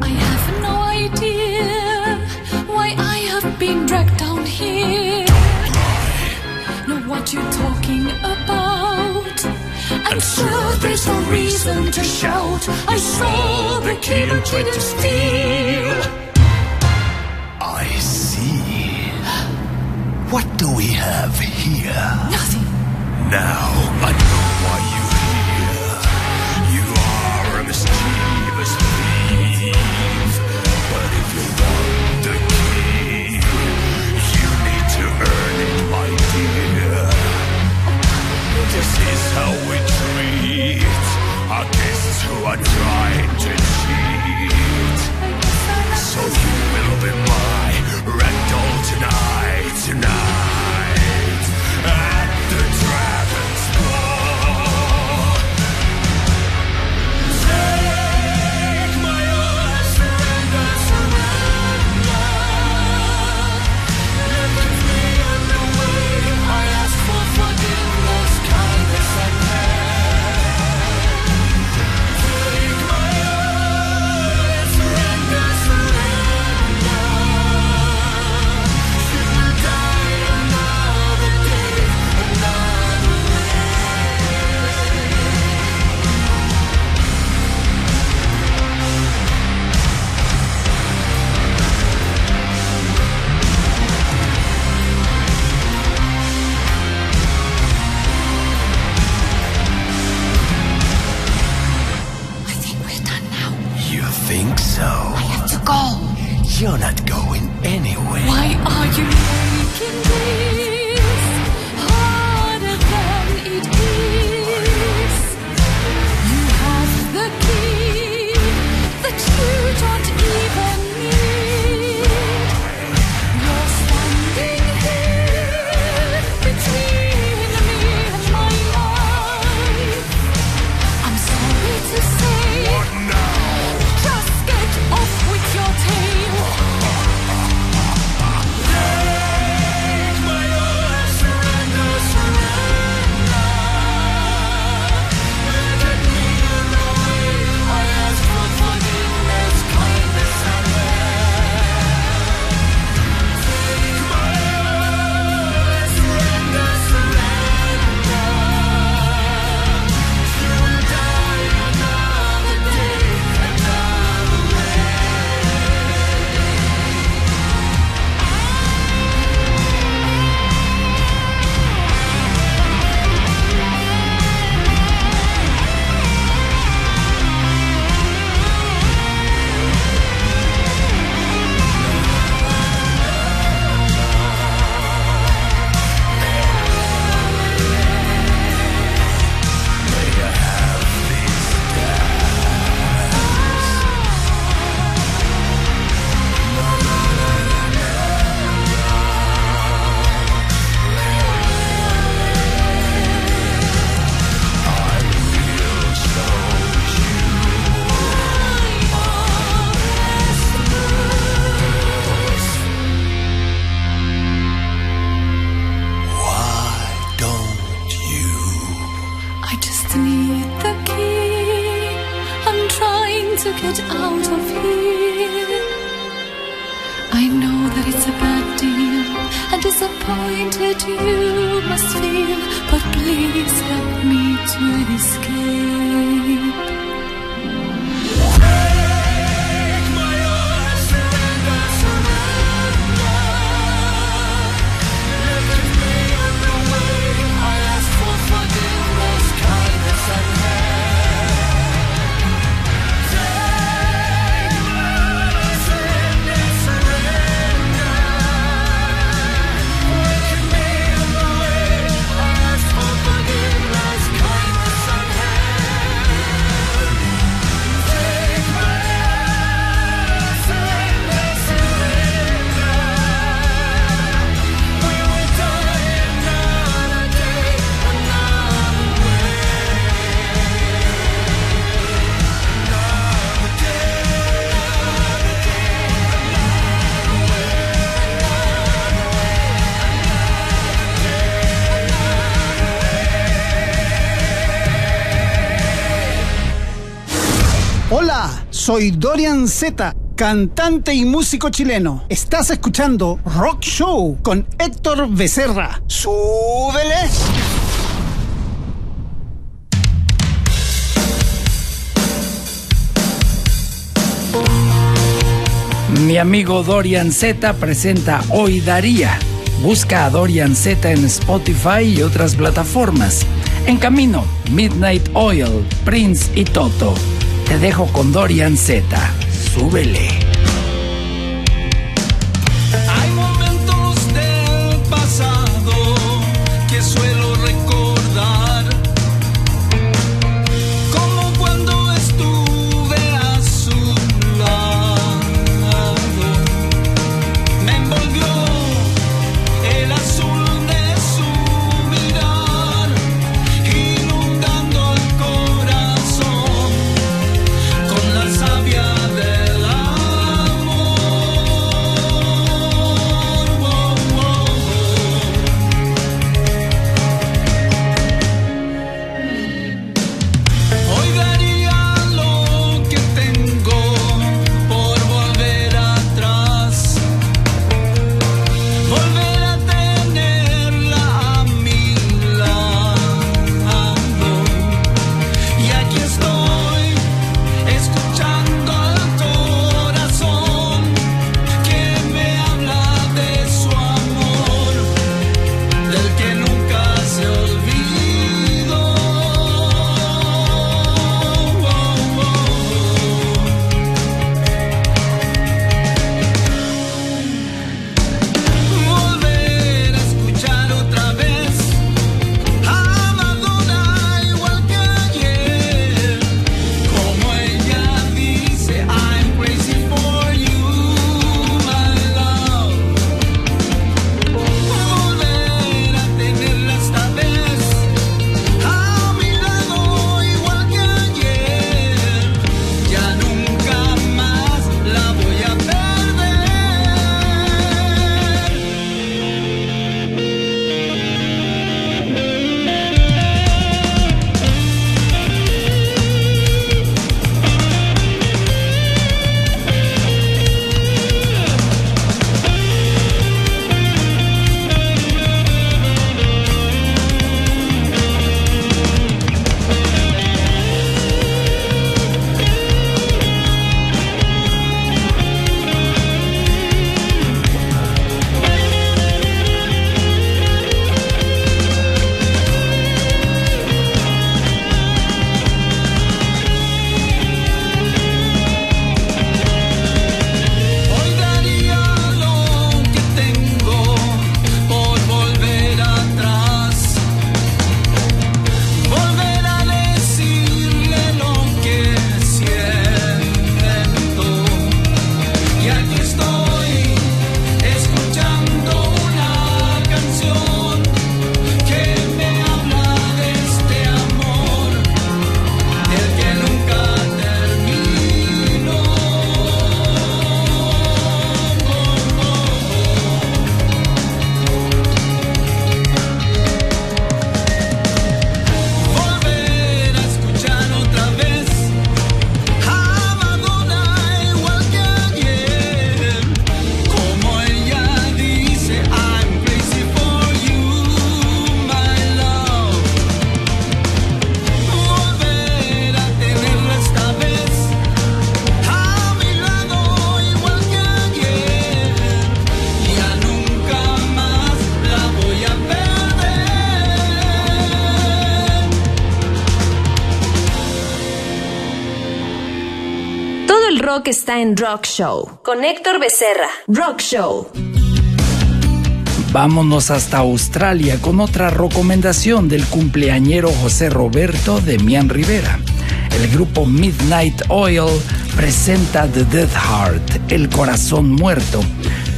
I have no idea why I have been dragged down here. Know what you're talking about. And sure, there's no reason to shout. I saw the kid who tried to steal. I see. What do we have here? Nothing. Now I trying to cheat. So you will be my rental tonight, tonight. Soy Dorian Z, cantante y músico chileno. Estás escuchando Rock Show con Héctor Becerra. ¡Súbele! Mi amigo Dorian Z presenta Hoy Daría. Busca a Dorian Z en Spotify y otras plataformas. En camino, Midnight Oil, Prince y Toto. Te dejo con Dorian Z. Súbele. Está en Rock Show. Con Héctor Becerra. Rock Show. Vámonos hasta Australia con otra recomendación del cumpleañero José Roberto Demián Rivera. El grupo Midnight Oil presenta The Dead Heart, El Corazón Muerto,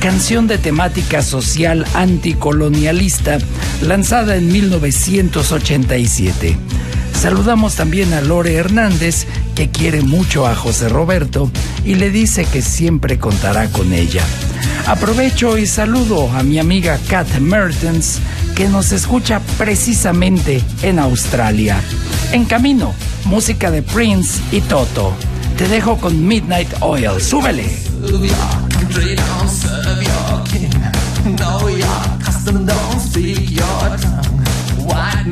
canción de temática social anticolonialista lanzada en 1987. Saludamos también a Lore Hernández, que quiere mucho a José Roberto y le dice que siempre contará con ella. Aprovecho y saludo a mi amiga Kat Mertens, que nos escucha precisamente en Australia. En camino, música de Prince y Toto. Te dejo con Midnight Oil. ¡Súbele! White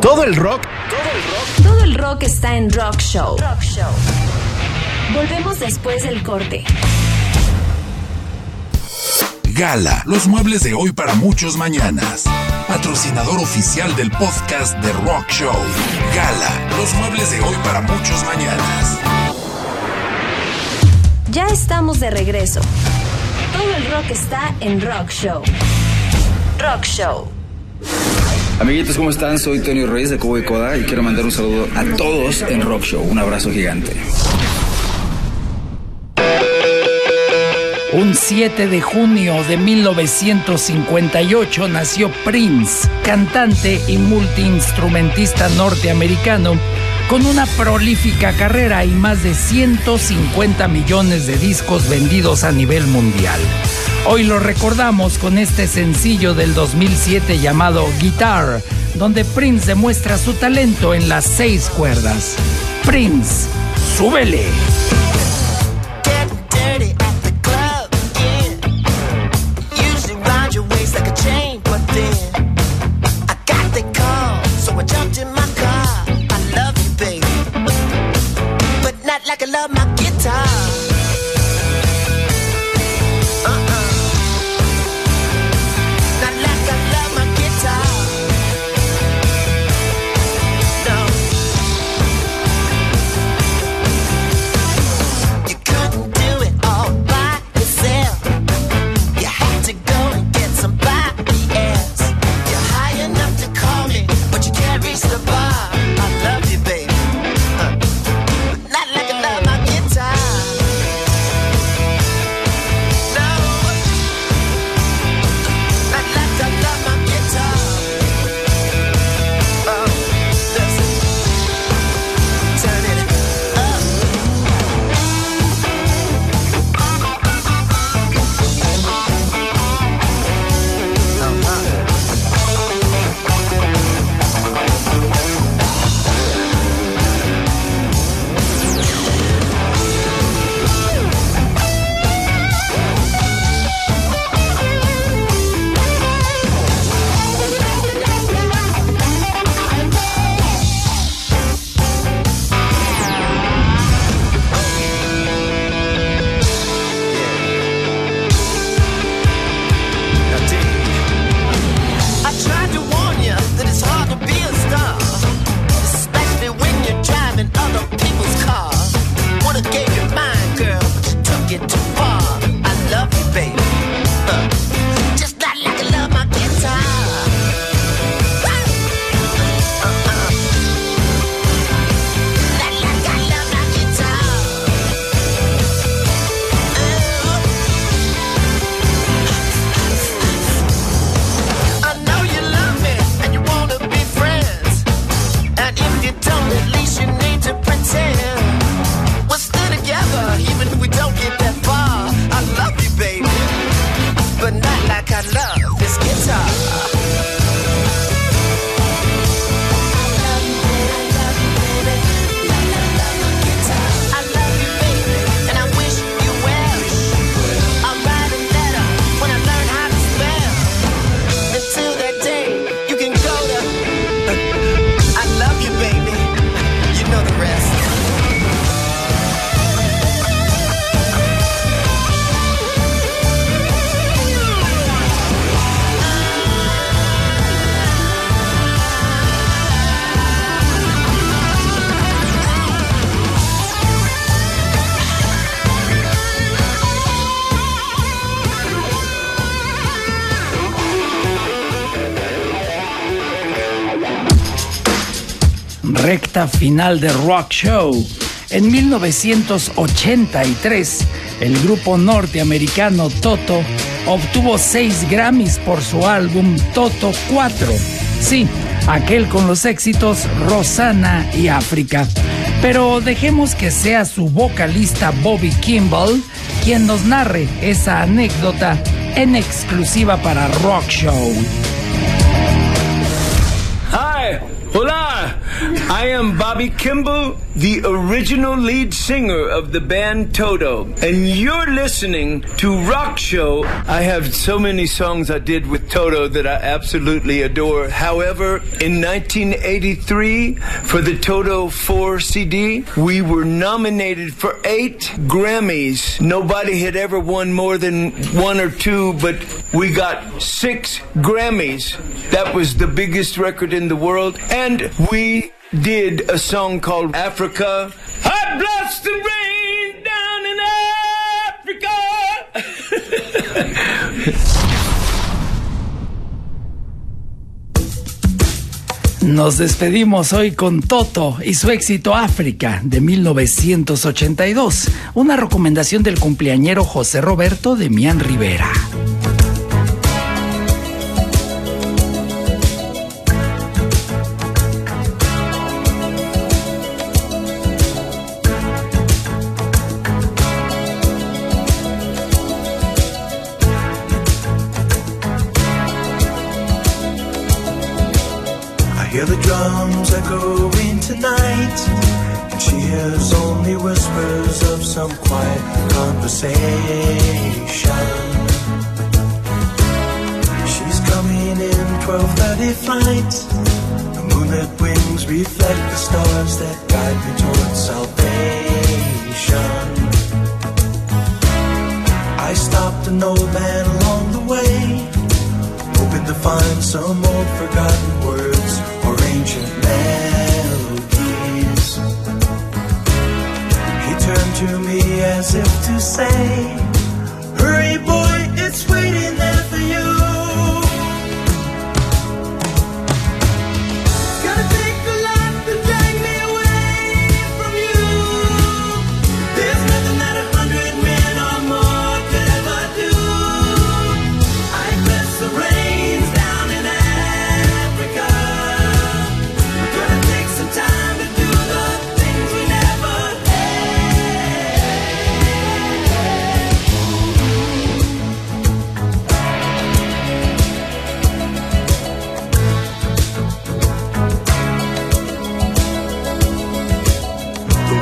Todo el rock Todo el rock está en Rock Show. Rock Show. Volvemos después del corte. Gala, los muebles de hoy para muchos mañanas. Patrocinador oficial del podcast de Rock Show. Gala, los muebles de hoy para muchos mañanas. Ya estamos de regreso. Todo el rock está en Rock Show. Rock Show. Amiguitos, ¿cómo están? Soy Tony Reyes de Cobo y Coda y quiero mandar un saludo a todos en Rock Show. Un abrazo gigante. Un 7 de junio de 1958 nació Prince, cantante y multiinstrumentista norteamericano, con una prolífica carrera y más de 150 millones de discos vendidos a nivel mundial. Hoy lo recordamos con este sencillo del 2007 llamado Guitar, donde Prince demuestra su talento en las seis cuerdas. Prince, súbele. Recta final de Rock Show. En 1983, el grupo norteamericano Toto obtuvo seis Grammys por su álbum Toto 4. Sí, aquel con los éxitos Rosana y África. Pero dejemos que sea su vocalista Bobby Kimball quien nos narre esa anécdota en exclusiva para Rock Show. Hola. I am Bobby Kimball, the original lead singer of the band Toto, and you're listening to Rock Show. I have so many songs I did with Toto that I absolutely adore. However, in 1983, for the Toto 4 CD, we were nominated for eight Grammys. Nobody had ever won more than one or two, but we got six Grammys. That was the biggest record in the world. And we did a song called Africa. I bless the rain down in Africa. Nos despedimos hoy con Toto y su éxito África de 1982, una recomendación del cumpleañero José Roberto de Mian Rivera. Drums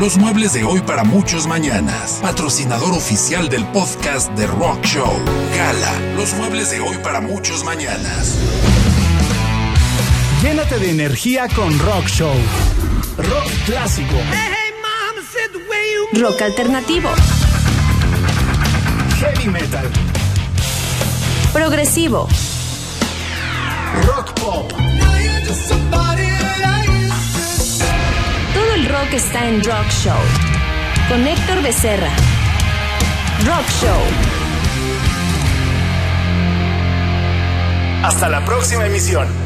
Los muebles de hoy para muchos mañanas. Patrocinador oficial del podcast de Rock Show. Gala, los muebles de hoy para muchos mañanas. Llénate de energía con Rock Show. Rock clásico. Rock alternativo. Heavy metal. Progresivo. Rock pop. Rock está en Rock Show. Con Héctor Becerra. Rock Show. Hasta la próxima emisión.